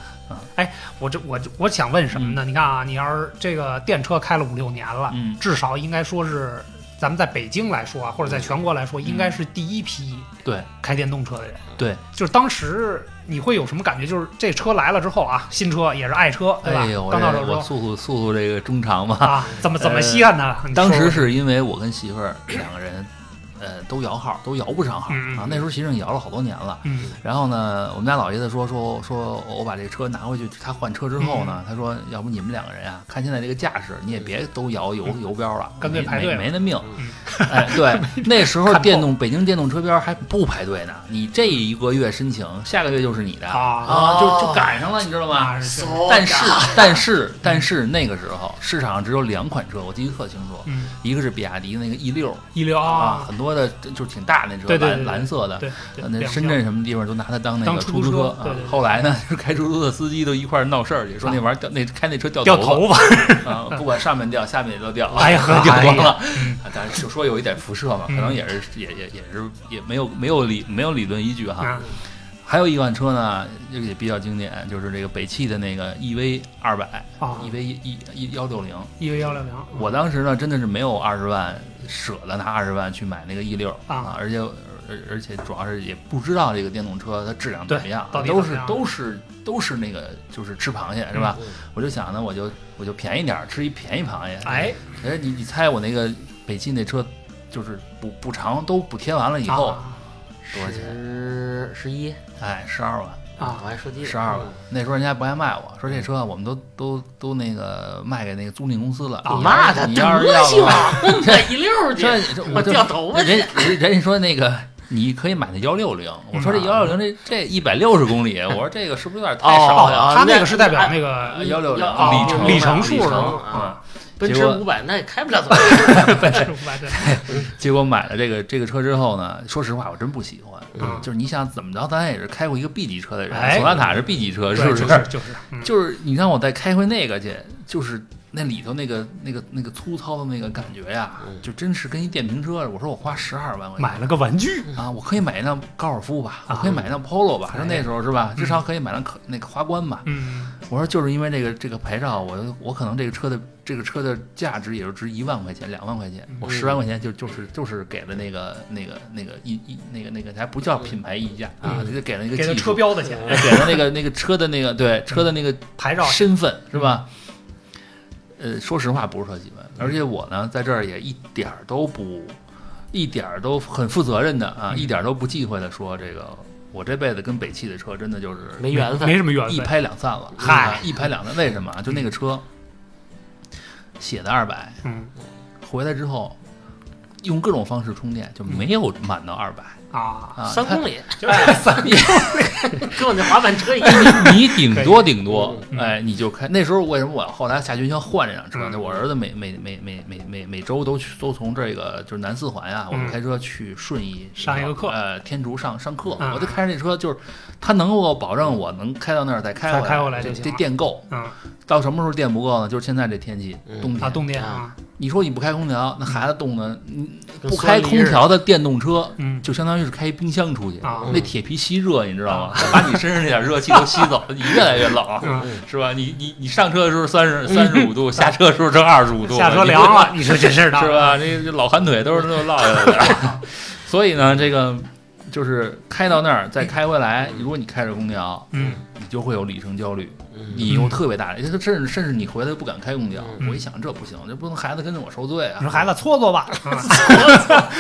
我这我我想问什么呢？你看啊，你要是这个电车开了五六年了，嗯。至少应该说是咱们在北京来说啊，或者在全国来说，应该是第一批对。开电动车的人。对，就是当时你会有什么感觉？就是这车来了之后啊，新车也是爱车，对吧？刚到手我速速速速这个中长吧。啊，怎么怎么稀罕它？呃当时是因为我跟媳妇儿两个人呃都摇号，都摇不上号啊。那时候其实已经摇了好多年了。嗯。然后呢，我们家老爷子说说说，我把这车拿回去，他换车之后嗯。呢，他说要不你们两个人啊，看现在这个架势，你也别都摇游游标了，干脆没排队了。没没那命。嗯。哎，对，那时候电动北京电动车标还不排队呢，你这一个月申请，下个月就是你的啊。就就赶上了，你知道吗？啊是。但是但是但是那个时候市场上只有两款车，我记得特清楚，嗯。一个是比亚迪那个 E 六一流啊，啊，很多的就是挺大那车，蓝蓝色的，那深圳什么地方都拿它当那个出租车后来呢，就是开出租的司机都一块儿闹事儿去，说那玩意儿掉那开那车掉掉头头发，啊，不管上面掉下面也都掉，哎呀 掉光了。嗯啊当然就说有一点辐射嘛，可嗯能也是也也也是也没有没有理没有理论依据哈。啊还有一款车呢，这个也比较经典，就是这个北汽的那个 EV 二百啊，EV 一一幺六零。，E V 幺六零，我当时呢，真的是没有二十万，舍得拿二十万去买那个 E 六啊而且而而且主要是也不知道这个电动车它质量怎么样，到底都是怎么样都是都是那个就是吃螃蟹是吧？嗯我就想呢，我就我就便宜点儿，吃一便宜螃蟹。哎，哎，你你猜我那个北汽那车，就是补补偿都补贴完了以后、啊多少钱？十十一哎，十二万，啊我还说低了十二万。那时候人家不爱卖我，说这车我们都都都那个卖给那个租赁公司了。啊你要妈的，你要是要德行的话，啊！买一溜儿去，这这我就掉头发去人人人家说那个。你可以买那幺六零，我说这嗯幺六零这这一百六十公里，我说这个是不是有点太哦少了？啊他那个是代表那个幺六零哦里程里程数啊嗯，奔驰五百那也开不了多 少。奔驰 五百对，结果买了这个这个车之后呢，说实话我真不喜欢。嗯就是你想怎么着，咱也是开过一个 B 级车的人，哎索纳塔是 B 级车，是不是？就是就是，嗯就是你让我再开回那个去，就是那里头那个那个那个粗糙的那个感觉呀，嗯就真是跟一电瓶车。我说我花十二万块钱买了个玩具，啊，我可以买一辆高尔夫吧，我啊可以买一辆 Polo 吧，那时候是吧？至少可以买辆可那个花冠吧。嗯我说就是因为这个这个牌照，我我可能这个车的这个车的价值也就值一万块钱、两万块钱，我十万块钱就就是就是给了那个那个那个一一那个那个还不叫品牌溢价啊，就给了一个车标的钱，给了那个那个车的那个对车的那个牌照身份是吧？呃，说实话不是特喜欢，而且我呢在这儿也一点儿都不一点儿都很负责任的啊，嗯一点儿都不忌讳的说这个。我这辈子跟北汽的车真的就是没缘分没什么缘分一，拍两散了，嗨啊一拍两散。为什么啊？就那个车写的二百，嗯。回来之后用各种方式充电就没有满到二百。啊，啊。它三公里，就是 三 跟我那滑板车一样。你顶多顶多嗯，哎，你就开。那时候为什么我后来下决心换这辆车呢？嗯我儿子每每每每每每每周都去都从这个就是南四环呀，我们嗯开车去顺义上一个课呃，天竺上上课。嗯我就开着那车，就是他能够保证我能开到那儿再开再回开回来就这这电够。嗯到什么时候电不够呢？就是现在这天气，嗯冬天。啊，动电啊，你说你不开空调，那孩子冻的，你不开空调的电动车，嗯就相当于是开一冰箱出去，啊那铁皮吸热，你知道吗？把你身上那点热气都吸走，你越来越冷，嗯，是吧？你你你上车的时候三十 三十五度，下车的时候正二十五度，下车凉了，你说这事儿的是？吧？这这老寒腿都是那么落下来的。所以呢，这个就是开到那儿再开回来，如果你开着空调，嗯。你就会有里程焦虑，嗯。你有特别大的，甚至甚至你回来不敢开空调。嗯。我一想，这不行，这不能孩子跟着我受罪啊。你！说孩子搓搓吧，啊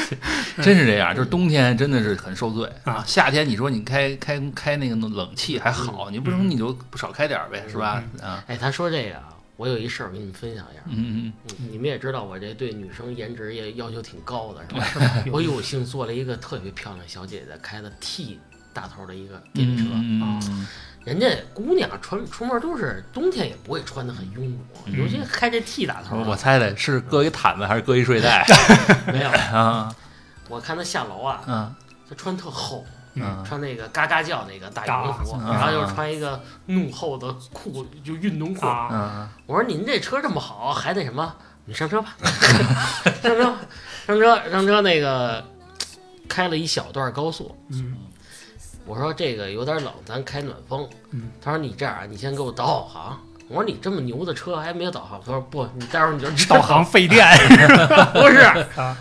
真是这样，就是冬天真的是很受罪啊。夏天你说你开开开那个冷气还好，你不能你就少开点儿呗，是吧？啊，哎，他说这个啊，我有一事儿跟你们分享一下。嗯嗯嗯你们也知道，我这对女生颜值也要求挺高的，是吧？我有幸做了一个特别漂亮小姐姐开的 T 大头的一个电车，嗯嗯嗯人家姑娘穿出门都是冬天也不会穿的很臃肿，嗯尤其开这 T 大头我猜的是搁一毯子还是搁一睡袋 没有。啊？我看她下楼啊，嗯她穿特厚，嗯。穿那个嘎嘎叫那个大羽绒服，啊然后又穿一个怒厚的裤，就运动裤。我说您这车这么好，还得什么？你上车吧，上车，上车，上车。那个开了一小段高速，嗯。我说这个有点冷，咱开暖风。嗯，他说你这样啊，你先给我导导航。我说你这么牛的车还没有导航？他说不，你待会儿你就 导航费电。不是。啊，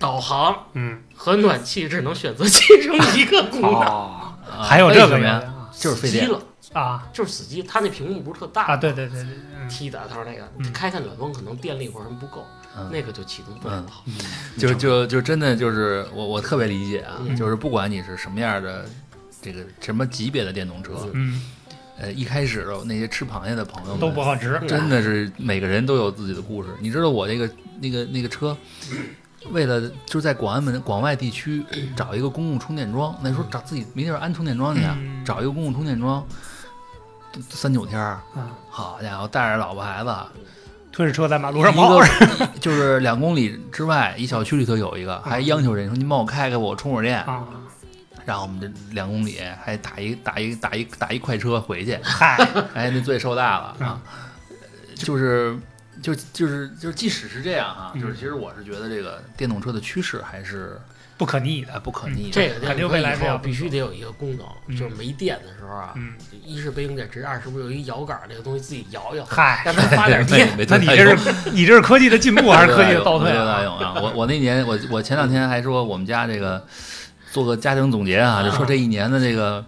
导航嗯，和暖气只能选择其中 一个功能。哦，啊还有这个为什么呀？就是费电死机了，啊就是死机。它那屏幕不是特大啊，对对对对，嗯 T 打头那个，嗯开开暖风可能电力或者什么不够。嗯那个就启动不了。就就就真的就是我我特别理解啊，嗯就是不管你是什么样的这个什么级别的电动车，嗯，呃，一开始那些吃螃蟹的朋友们都不好值。真的是每个人都有自己的故事。你知道我那个那个那个车，为了就是在广安门广外地区找一个公共充电桩，那时候找自己没地儿安充电桩去找一个公共充电桩，三九天儿，啊，好家伙，带着老婆孩子，推着车在马路上一跑。个 就是两公里之外，一小区里头有一个，还央求人说您帮我开开，我充会儿电。啊，然后我们这两公里还打一打一打一打一快车回去，嗨，哎，那罪受大了啊！就是就就是就是，即使是这样啊，嗯就是其实我是觉得这个电动车的趋势还是不可逆的。呃不可逆的。这个肯定未来要必须得有一个功能，嗯就是没电的时候啊，嗯，一是备用电池，二是不是有一摇杆儿这个东西自己摇摇，嗨，让它发点 电。没那你这是你这是科技的进步还是科技的倒退没有大啊？用啊！我我那年我我前两天还说我们家这个做个家庭总结啊，就说这一年的这个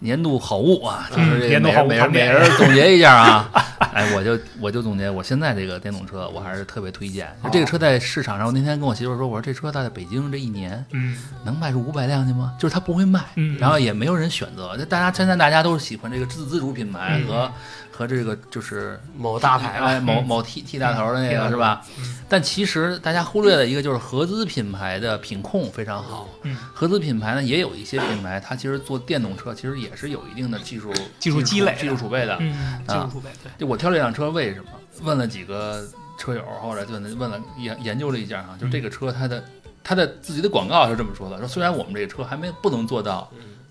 年度好物啊，就是这嗯年度好物每人每人每人总结一下啊。哎，我就我就总结，我现在这个电动车我还是特别推荐。就这个车在市场上，我那天跟我媳妇说，我说这车在北京这一年嗯能卖出五百辆去吗？就是它不会卖，嗯然后也没有人选择。就大家现在大家都是喜欢这个自自主品牌嗯和、和这个就是某大牌吧，哎某嗯某 T T 大头的那嗯个是吧？嗯但其实大家忽略了一个，就是合资品牌的品控非常好。嗯，合资品牌呢，也有一些品牌，它其实做电动车，其实也是有一定的技术技术积累技术储备的。嗯，技术储备对，就我挑这辆车为什么？问了几个车友，或者问了问了研研究了一下哈，就这个车它的它的自己的广告是这么说的：说虽然我们这个车还没不能做到，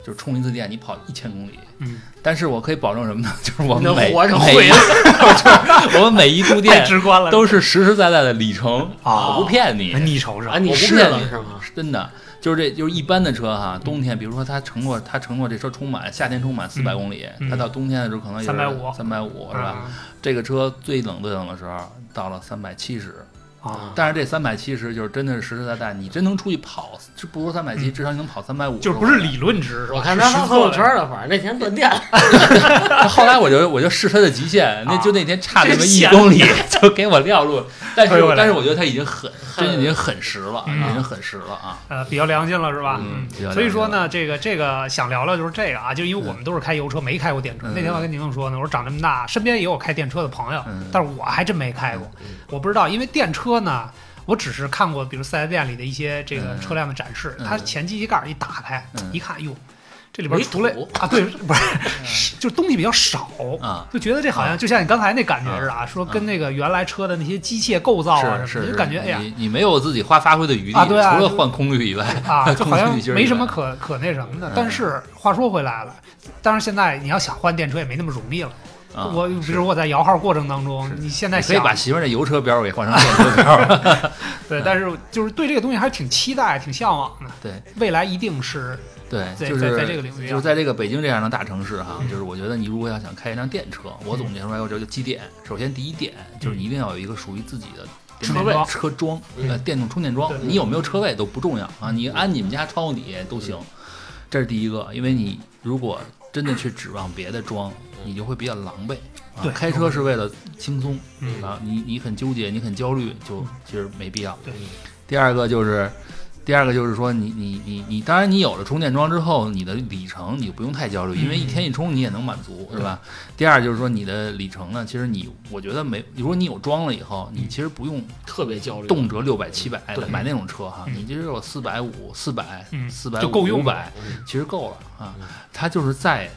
就是充一次电你跑一千公里，嗯，但是我可以保证什么呢？就是我们每活着每回来我们每一度电 直观了。都是实实在在的里程，啊我不骗你，你瞅瞅啊，，你我不试骗你了是吗？真的，就是这就是一般的车哈，冬天比如说他承诺他承诺这车充满夏天充满四百公里，嗯它到冬天的时候可能也三百五三百五是吧？啊这个车最冷最冷的时候到了三百七十，啊，但是这三百七十就是真的是实实在在，你真能出去跑，就不如三百七，嗯至少你能跑三百五。就不是理论值，是吧我看他发朋友圈了，反正那天断电了，后来我就我就试他的极限，那啊就那天差那么一这公里就给我撂路，但是但是我觉得他已经很真的已经很实了，嗯已经很实了啊。呃，比较良心了是吧？嗯所以说呢，这个这个想聊聊就是这个啊，就因为我们都是开油车，没开过电车。嗯那天我跟宁宁说呢，我说长这么大，身边也有开电车的朋友，嗯但是我还真没开过，我不知道，因为电车呢。我只是看过，比如四 S 店里的一些这个嗯车辆的展示，嗯它前机器盖一打开，嗯一看，哟，这里边除了啊，对，不是，是就东西比较少，啊，就觉得这好像就像你刚才那感觉似的啊，说跟那个原来车的那些机械构造啊什么的，是是，就感觉哎呀，你你没有自己发发挥的余地，啊对啊除了换空滤以外，啊，就好像 没什么可可那什么的嗯。但是话说回来了，当然现在你要想换电车也没那么容易了。啊我比如我在摇号过程当中，你现在你可以把媳妇儿那油车标给换成电车标，对，但是就是对这个东西还是挺期待、挺向往的。对未来一定是对，就是在在这个领域啊就是在这个北京这样的大城市哈，嗯就是我觉得你如果要想开一辆电车，我总结出来有这个几点。首先第一点就是你一定要有一个属于自己的车位车桩，嗯呃，电动充电桩对，你有没有车位都不重要啊，你安你们家窗户底下都行。这是第一个，因为你如果真的去指望别的装，你就会比较狼狈。啊对。开车是为了轻松嗯。啊，你你很纠结，你很焦虑，就其实没必要。对。第二个就是，第二个就是说你，你你你当然你有了充电桩之后，你的里程你不用太焦虑，因为一天一充你也能满足，是。吧？第二就是说你的里程呢，其实你我觉得没，如果你有装了以后，你其实不用特别焦虑。动辄六百七百对。买那种车哈，嗯。你只有四百五、四百、嗯。四百就够用五百，嗯其实够了啊。嗯。它就是再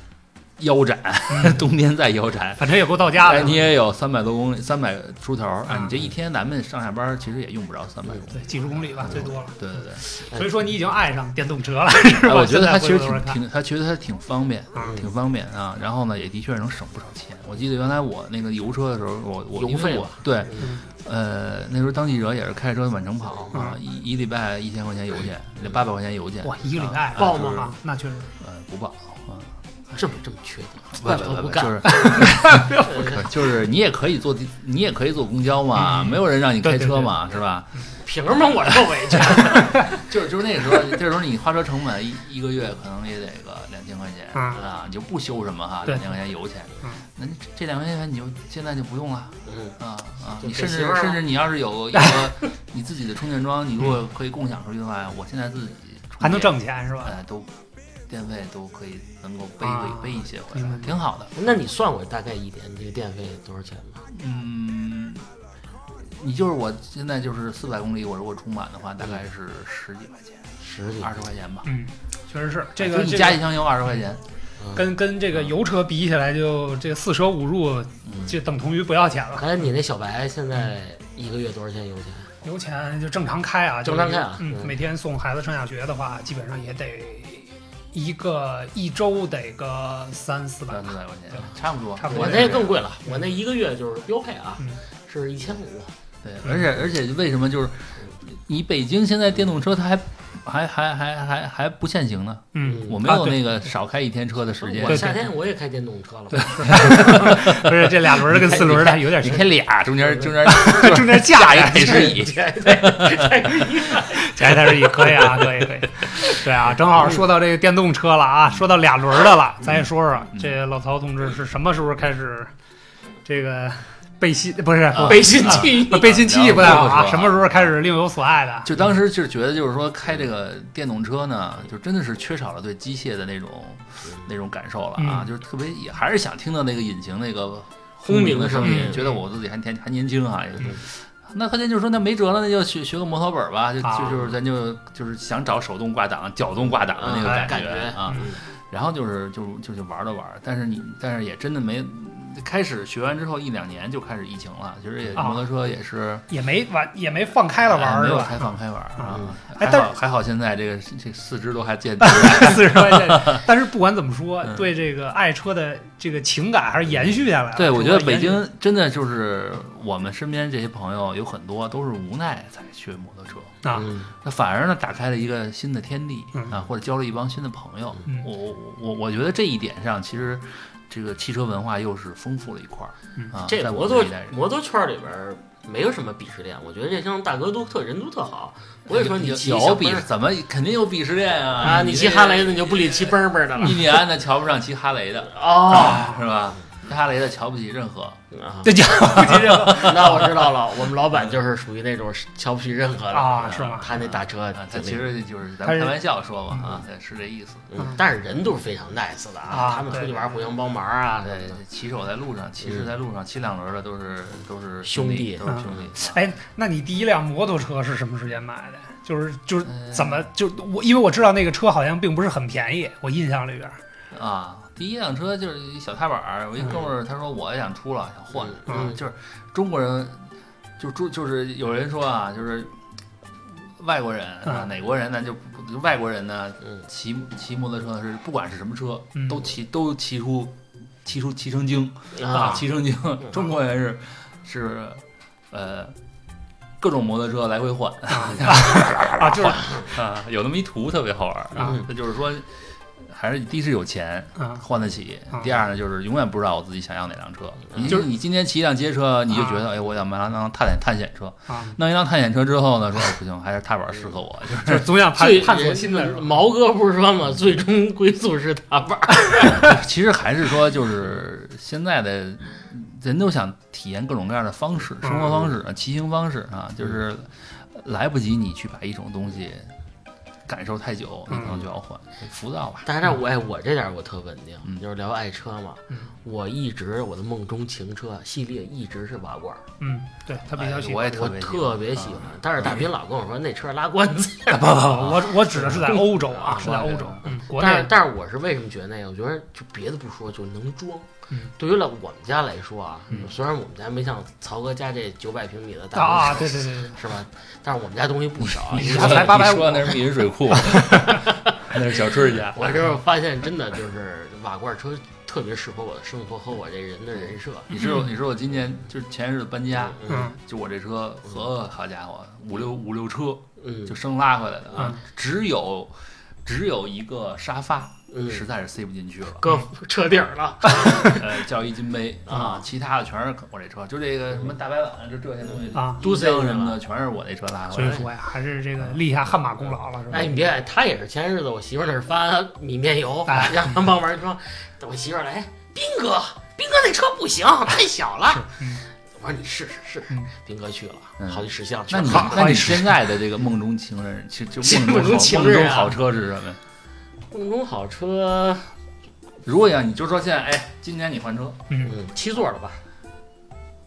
腰斩，冬天再腰斩。反正也够到家了，你也有三百多公里，三百出头儿啊！嗯你这一天咱们上下班儿其实也用不着三百公里。对，几十公里吧，最多了。对对对，所以说你已经爱上电动车了，是吧？哎，我觉得它其实挺挺，它觉得它挺方便，嗯挺方便啊。然后呢，也的确能省不少钱。我记得原来我那个油车的时候，我我我油费嘛对嗯呃那时候当记者也是开着车满城跑啊，嗯一一礼拜一千块钱油钱，八百块钱油钱，哇，一个礼拜啊报吗那确实嗯不报啊，这么这么缺德，不怪不得不就是 可就是你也可以坐地，你也可以坐公交嘛，嗯没有人让你开车嘛，是吧？凭什么我受委屈？就是就是那个时候，这时候你花车成本一一个月可能也得个两千块钱嗯啊，你就不修什么哈，两千块钱油钱。嗯。那你这两块钱你就现在就不用了？嗯，啊啊！你甚至甚至你要是有一个 你自己的充电桩，你如果可以共享出去的话，我现在自己还能挣钱是吧？哎，都电费都可以能够背啊背背一些回来，挺好的。那你算过大概一年这个电费多少钱吗？嗯，你就是我现在就是四百公里，我如果充满的话，大概是十几块钱，十几二十块钱吧。嗯，确实是这个你个加一箱油二十块钱，嗯跟跟这个油车比起来，就这四舍五入嗯，就等同于不要钱了。哎，你那小白现在一个月多少钱油钱？油钱就正常开啊，正常开啊每天送孩子上下学的话，基本上也得一个一周得个三四百三。四百块钱，差不多，差不多。我那更贵了，我那一个月就是标配啊嗯，是一千五。对，而且而且为什么就是你北京现在电动车它还还还还还还不限行呢？嗯，我没有那个少开一天车的时间我。夏天我也开电动车了，不是这俩轮的跟四轮的有点你像，开俩，中间中间 中间架架一个着陪椅，加 一台椅可以啊，可以可以。对啊，正好说到这个电动车了啊，说到俩轮的了，咱也说说嗯这老曹同志是什么时候开始这个背信不是啊背信弃义。背信弃义不太好啊？啊什么时候开始另有所爱的？就当时就是觉得，就是说开这个电动车呢，就真的是缺少了对机械的那种那种感受了啊，嗯就是特别也还是想听到那个引擎那个轰鸣的声音，嗯觉得我自己还年还年轻啊。那后天就说那没辙了，那就学学个摩托本儿吧，就啊就就是咱就就是想找手动挂档、脚动挂档的那个嗯感感觉啊。嗯然后就是就就就玩了玩，但是你但是也真的没。开始学完之后一两年就开始疫情了，其实也啊摩托车也是也没玩，也没放开了玩？没有开放开玩儿啊嗯。还哎但好还好，现在这个这四肢都还健 四十块钱。但是不管怎么说，嗯对这个爱车的这个情感还是延续下来了。对，我觉得北京真的就是我们身边这些朋友有很多都是无奈才学摩托车，啊，嗯那反而呢打开了一个新的天地嗯啊，或者交了一帮新的朋友。嗯我我我我觉得这一点上，其实这个汽车文化又是丰富了一块儿。嗯啊。在这摩托摩托圈里边儿没有什么鄙视链，我觉得这帮大哥都特人都特好，不会说你有骑小奔儿。怎么肯定有鄙视链啊？啊，你骑哈雷的你就不理骑奔奔的了。印第安的瞧不上骑哈雷的，哦。是吧？骑哈雷的瞧不起任何。对，瞧不起任何 那我知道了，我们老板就是属于那种瞧不起任何的啊是吗他那大车啊，他其实就是咱们开玩笑说嘛啊，是这意思。嗯，但是人都是非常 nice 的啊他们出去对玩互相帮忙啊，对，骑手在路上，骑士在路上，骑两轮的都是都是兄弟都是兄弟。哎，那你第一辆摩托车是什么时间买的？就是就是嗯怎么就我因为我知道那个车好像并不是很便宜，我印象里边啊，第一辆车就是一小踏板儿，我一哥们儿他说我也想出了，想换，嗯就是中国人，就中就是有人说啊，就是外国人啊，嗯哪国人呢就外国人呢嗯骑骑摩托车是不管是什么车嗯都骑都骑出骑出骑成精啊，啊，骑成精，中国人是是呃各种摩托车来回换。啊，就是啊，有那么一图特别好玩儿啊那就是说，还是第一是有钱嗯换得起啊，第二呢就是永远不知道我自己想要哪辆车。嗯你就是你今天骑一辆街车，你就觉得啊哎，我想买辆辆探险探险车。啊，弄一辆探险车之后呢，说哎不行，还是踏板适合我，就是总想探最探索新的是吧？毛哥不是说嘛，最终归宿是踏板儿，其实还是说就是现在的人都想体验各种各样的方式，生活方式、骑行方式啊，就是来不及你去把一种东西感受太久，你可能就要换，浮躁吧。但是我哎，我这点儿我特稳定，嗯就是聊爱车嘛。嗯我一直我的梦中情车系列一直是瓦罐儿，嗯，对他比较喜欢。哎我也特别特别喜欢啊。但是大斌老跟我说那车拉罐子，不不不，我我指的是在欧洲啊，啊是在欧洲，嗯，但是但是我是为什么觉得那个？我觉得就别的不说，就能装。嗯对于了我们家来说啊，嗯虽然我们家没像曹哥家这九百平米的大啊，对对对对，是吧？但是我们家东西不少啊。你你家才850你说那是密云水库，那是小春家。我就是发现，真的就是瓦罐车特别适合我的生活和我这人的人设。你知道，你知道我今年就是前日子搬家，嗯就我这车，呵，好家伙，五六五六车嗯，就生拉回来的啊嗯，只有只有一个沙发嗯。实在是塞不进去了，搁车底儿了。呃，叫一金杯。啊。啊，其他的全是我这车，就这个什么大白碗，就这些东西。啊。都箱什么的，全是我这车拉回来。的。所以说呀，还是这个立下汗马功劳了，是吧？哎，你别，他也是前日子我媳妇儿那儿发米面油，哎。让他帮忙装。等我媳妇儿来，斌哥，斌哥那车不行，太小了。嗯。我说你试试试。斌哥去了，嗯。好几十项那你。那你现在的这个梦中情人，其实就梦 梦中情人啊。梦中好车是什么呀？梦中好车，如果要你就说现在，哎，今年你换车，嗯，嗯，七座的吧，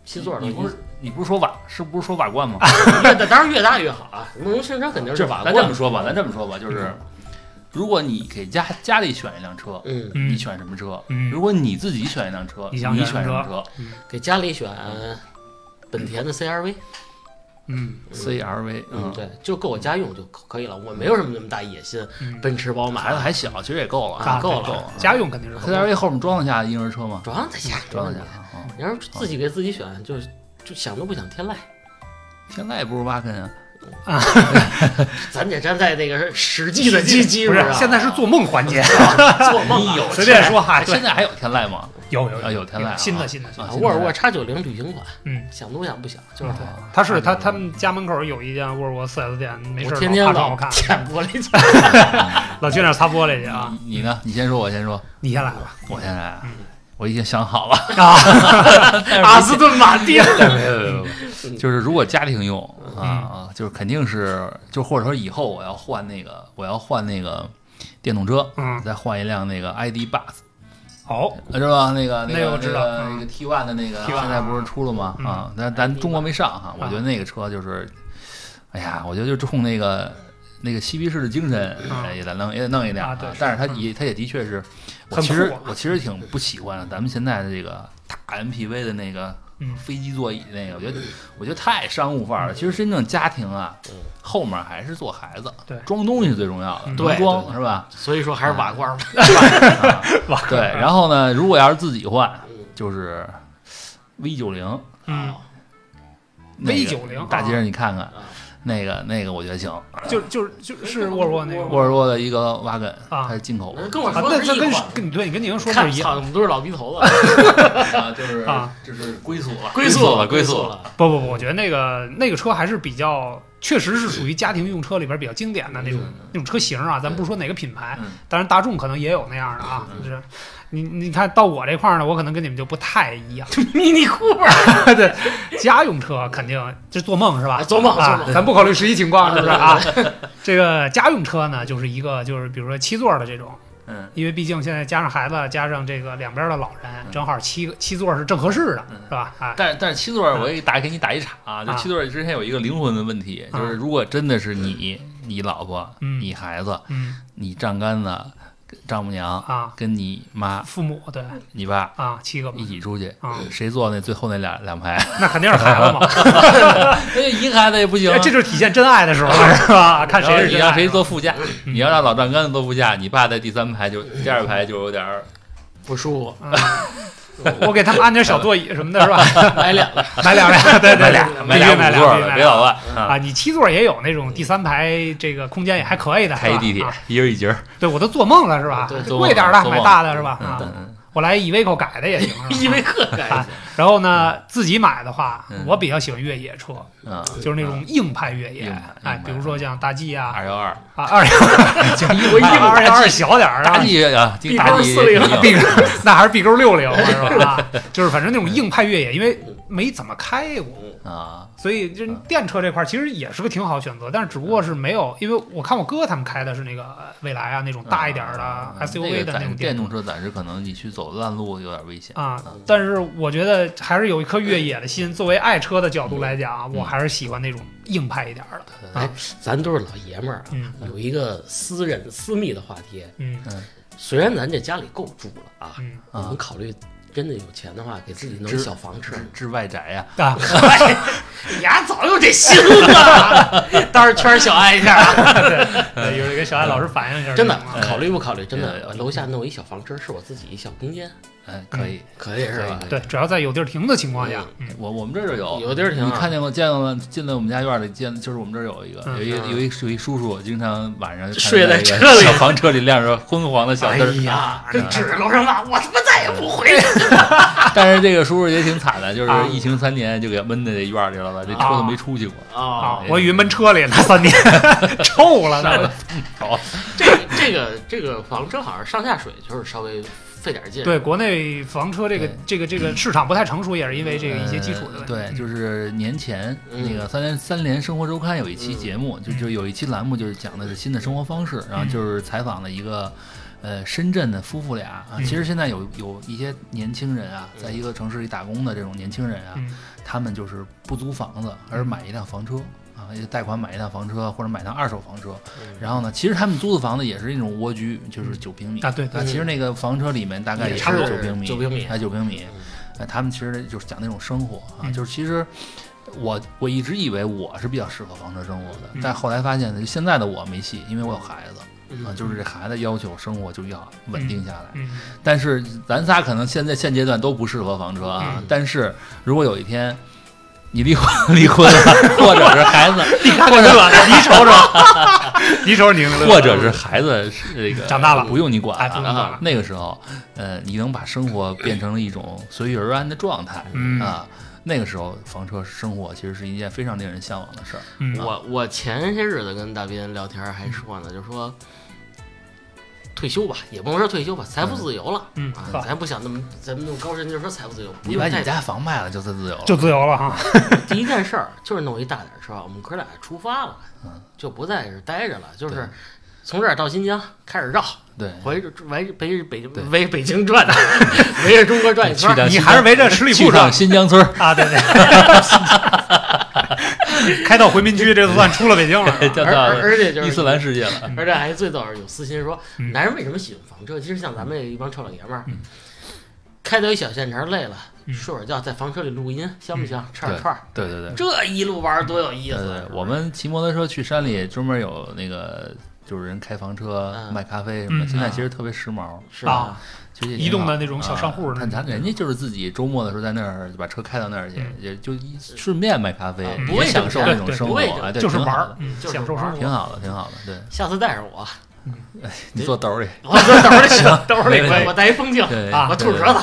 七座的你不是你不是说瓦是不是说瓦罐吗？越大当然越大越好啊。梦中情人肯定是瓦咱罐这么说吧，咱这么说吧，就是如果你给家家里选一辆车，嗯，嗯你选什么车？嗯如果你自己选一辆车，你你想选什么选什么车给家里选本田的 CRV，嗯？CRV，嗯，，对，就够我家用就可可以了。我没有什么那么大野心，嗯，奔驰、宝马孩子还小，其实也够了啊够了够了。家用肯定是够 CRV 后面装得下婴儿车吗？装得下，装得下。你要是自己给自己选，就是就想都不想天籁。天籁也不如挖坑啊。咱得站在那个实际的基基础上，现在是做梦环节，做梦有随便说哈，现在还有天籁吗？有有啊有天籁啊。新的新的新的。啊，沃尔沃叉九零旅行款，嗯，想都想不想，就是它。他是他他们家门口有一家沃尔沃四 S 店，没事天天老老趴窗户看，舔玻璃去。老去那擦玻璃去啊。你你呢？你先说，我先说。你先来吧，我先来嗯。我已经想好了。啊，阿斯顿马丁，没有没有没有，就是如果家庭用啊，就是肯定是，就或者说以后我要换那个，我要换那个电动车，嗯，再换一辆那个 ID Bus，好，是吧？那个那个个我知道嗯那个 T One 的那个，T1 现在不是出了吗？嗯啊，但咱中国没上哈。我觉得那个车就是，哎呀，我觉得就冲那个那个嬉皮士的精神，也得弄也得弄一辆啊对但是它嗯也它也的确是，我其实我其实挺不喜欢咱们现在的这个大 MPV 的那个嗯。飞机座椅那个，我觉得我觉得太商务范儿了。其实真正家庭啊嗯，后面还是做孩子，对。装东西最重要的，嗯。能装是吧？所以说还是瓦罐吧。啊。对，然后呢，如果要是自己换，嗯。就是 V 九零嗯，，V 九零大街上你看看啊，那个那个我觉得行，就就是就是沃尔沃那个沃尔沃的一个瓦根，啊它是进口的那跟我啊，说那这跟的 是一款。跟对你跟宁说的，是一样。操，我们都是老逼头子，啊，就是啊就是归宿了，归宿了，归宿宿了。不不不，我觉得那个那个车还是比较，确实是属于家庭用车里边比较经典的那种、嗯那种车型啊。咱不说哪个品牌，嗯当然大众可能也有那样的啊。嗯就是你你看到我这块儿呢，我可能跟你们就不太一样。Mini Cooper，对，家用车肯定这做梦是吧？啊做梦啊做，梦咱不考虑实际情况是不是啊？这个家用车呢，就是一个就是比如说七座的这种。嗯。因为毕竟现在加上孩子，加上这个两边的老人，嗯。正好七个七座是正合适的，嗯。是吧？啊，但是但是七座我也打给你打一岔啊，就啊七座之前有一个灵魂的问题，啊就是如果真的是你、你老婆、嗯。你孩子、嗯。你丈杆子、丈母娘啊，跟你妈、父母对你爸啊，七个一起出去，啊，谁坐那最后那两两排？那肯定是孩子嘛，那一个孩子也不行啊。这就是体现真爱的时候了，是吧？看谁然后你让谁是真爱啊坐副驾？嗯你要让老丈杆子坐副驾，你爸在第三排就第二排就有点儿不舒服，嗯我给他们安点小座椅什么的，是吧？买两个。买两辆，对对对，买俩买俩买五座的，辆必须买辆别捣乱啊！啊！你七座也有那种第三排，这个空间也还可以的，开一地铁啊，一人一节儿，对我都做梦了，是吧贵点的买大的是吧？啊，嗯嗯我来依维柯改的也行，依维柯改啊然后呢，自己买的话嗯，我比较喜欢越野车，就是那种硬派越野，哎，比如说像大 G 啊，二幺二，啊二幺二。二幺二小点儿大啊，G 啊，这 B 四零。B 勾 那还是 B 勾六零是吧？啊，就是反正那种硬派越野，因为没怎么开过。啊，所以就是电车这块儿其实也是个挺好选择，但是只不过是没有，因为我看我哥他们开的是那个蔚来啊那种大一点儿的嗯 SUV 的那种电电动车暂时可能你去走烂路有点危险。啊嗯，但是我觉得还是有一颗越野的心。作为爱车的角度来讲，嗯。我还是喜欢那种硬派一点儿的。哎，咱都是老爷们儿啊，嗯。有一个私人私密的话题。嗯。虽然咱这家里够住了啊，嗯。我们考虑真的有钱的话，给自己弄一小房车。治治外宅呀，啊，哎，你丫早有这心了，到时候圈小爱一下啊。对一会儿给小爱老师反映一下，真的考虑不考虑？真的，楼下弄一小房车，是我自己一小空间，哎，可以，可以是吧？对，只要在有地儿停的情况下，嗯我我们这儿就有。有地儿停啊。你看见过见过吗？进了我们家院里见，就是我们这儿有一个，嗯有一有一有一叔叔，经常晚上睡在车里小房车里亮着昏黄的小哎灯儿。呀，这指着楼上骂，我他妈再也不回来。但是这个叔叔也挺惨的，就是啊疫情三年就给闷在这院里了吧，这车都没出去过。啊啊，，我以为闷车里呢，三年 臭了呢。好，这这个这个房车好像上下水就是稍微费点劲。对，国内房车这个这个这个市场不太成熟，也是因为这个一些基础的问题。呃对，就是年前嗯。那个三联三联生活周刊有一期嗯。节目，就就有一期栏目就是讲的是新的生活方式，然后嗯。就是采访了一个。呃，深圳的夫妇俩啊，嗯其实现在有有一些年轻人啊，在一个城市里打工的这种年轻人啊，嗯。他们就是不租房子，而是买一辆房车啊，也贷款买一辆房车或者买辆二手房车。嗯然后呢，其实他们租的房子也是一种蜗居，就是九平米啊，对对啊，其实那个房车里面大概也是九平米，九平米哎，九平米。嗯哎，他们其实就是讲那种生活啊，嗯就是其实我我一直以为我是比较适合房车生活的，嗯但后来发现呢，就现在的我没戏，因为我有孩子嗯啊，就是这孩子要求生活就要稳定下来。嗯但是咱仨可能现在现阶段都不适合房车啊，嗯但是如果有一天。你离婚 离婚了，或者是孩子 你看这乐的，你瞅瞅，你瞅瞅你或者是孩子是这个长大了不用你管了那个时候，呃，你能把生活变成了一种随遇而安的状态，嗯啊，那个时候房车生活其实是一件非常令人向往的事儿。嗯我我前些日子跟大斌聊天还说呢，就说退休吧，也不能说退休吧，财富自由了。嗯啊，咱不想那么咱们那么高深，就说财富自由，你把你家房卖了就是自由了，就自由了哈。第一件事儿就是弄一大点儿车，我们哥俩出发了嗯，就不在这儿待着了，就是从这儿到新疆开始绕，对，围着围围着北京对。围北京转，围着中国转一圈你还是围着十里去铺上新疆村，啊，对对，开到回民区，这就算出了北京了。叫而而且就是伊斯兰世界了。而且还最早是有私心说，嗯男人为什么喜欢房车？其实像咱们这一帮臭老爷们儿嗯，开到一小县城累了，嗯睡会儿觉，在房车里录音，香不香？吃点串儿，对对对，这一路玩多有意思我们骑摩托车去山里，专门有那个就是人开房车嗯卖咖啡什么的，嗯现在其实特别时髦，是吧？移动的那种小商户他他人家就是自己周末的时候在那儿就把车开到那儿去嗯，也就一顺便卖咖啡啊，也享受那种生活就是玩儿就是玩儿享受生活。挺好的，挺好的，对，下次带上我，你坐兜里，我坐兜里行，兜里我带一风镜，啊我吐舌头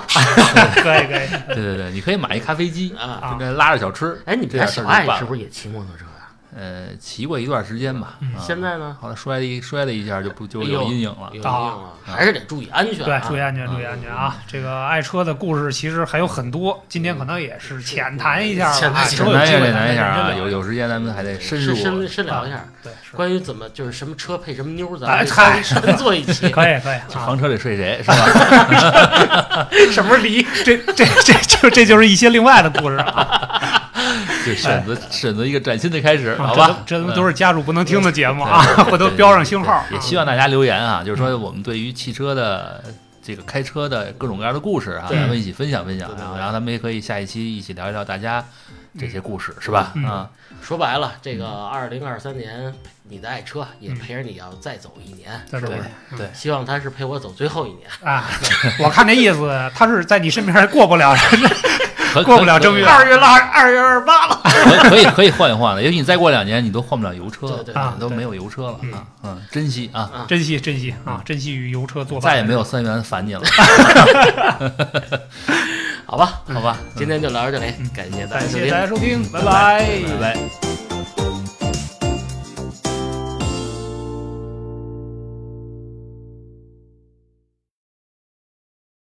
可以可以。对对对，你可以买一咖啡机，啊。拉着小吃，哎，你们这点事家小儿就办了爱是不是也骑摩托车？呀？呃，骑过一段时间吧，嗯啊现在呢？后来摔了一摔了一下，就不就有阴影了有。阴影了，还是得注意安全啊。对，注意安全，注意安全啊！这个爱车的故事其实还有很多，今天可能也是浅谈一下吧，浅谈啊之后有简单一下，啊，有有时间咱们还得深入深。深深聊一下，对，是关于怎么就是什么车配什么妞儿，咱们哎嗨深做一起。可以可以啊！房车里睡谁是吧？什么时候离？这这这就这就是一些另外的故事啊！就选择选择一个崭新的开始，好啊吧？这都这嗯。都是家属不能听的节目啊，对回头 标上星号。也希望大家留言啊，就是说我们对于汽车的这个开车的各种各样的故事啊，咱们一起分享分享啊，对对对。然后咱们也可以下一期一起聊一聊大家这些故事，是吧？嗯。啊，说白了，这个二零二三年，你的爱车也陪着你要再走一年，对在这儿对，希望他是陪我走最后一年。啊，我看这意思，他是在你身边过不了，过不了正月二月了，二月二十八了，可可以可以换一换了，也许你再过两年你都换不了油车了对对对都没有油车了嗯啊，嗯，珍惜啊，啊，珍惜珍惜啊，珍惜与油车作伴。再也没有三元烦你了，好吧，好吧？今天就聊到这里，感谢大家收听感谢大。家收听，拜拜拜拜。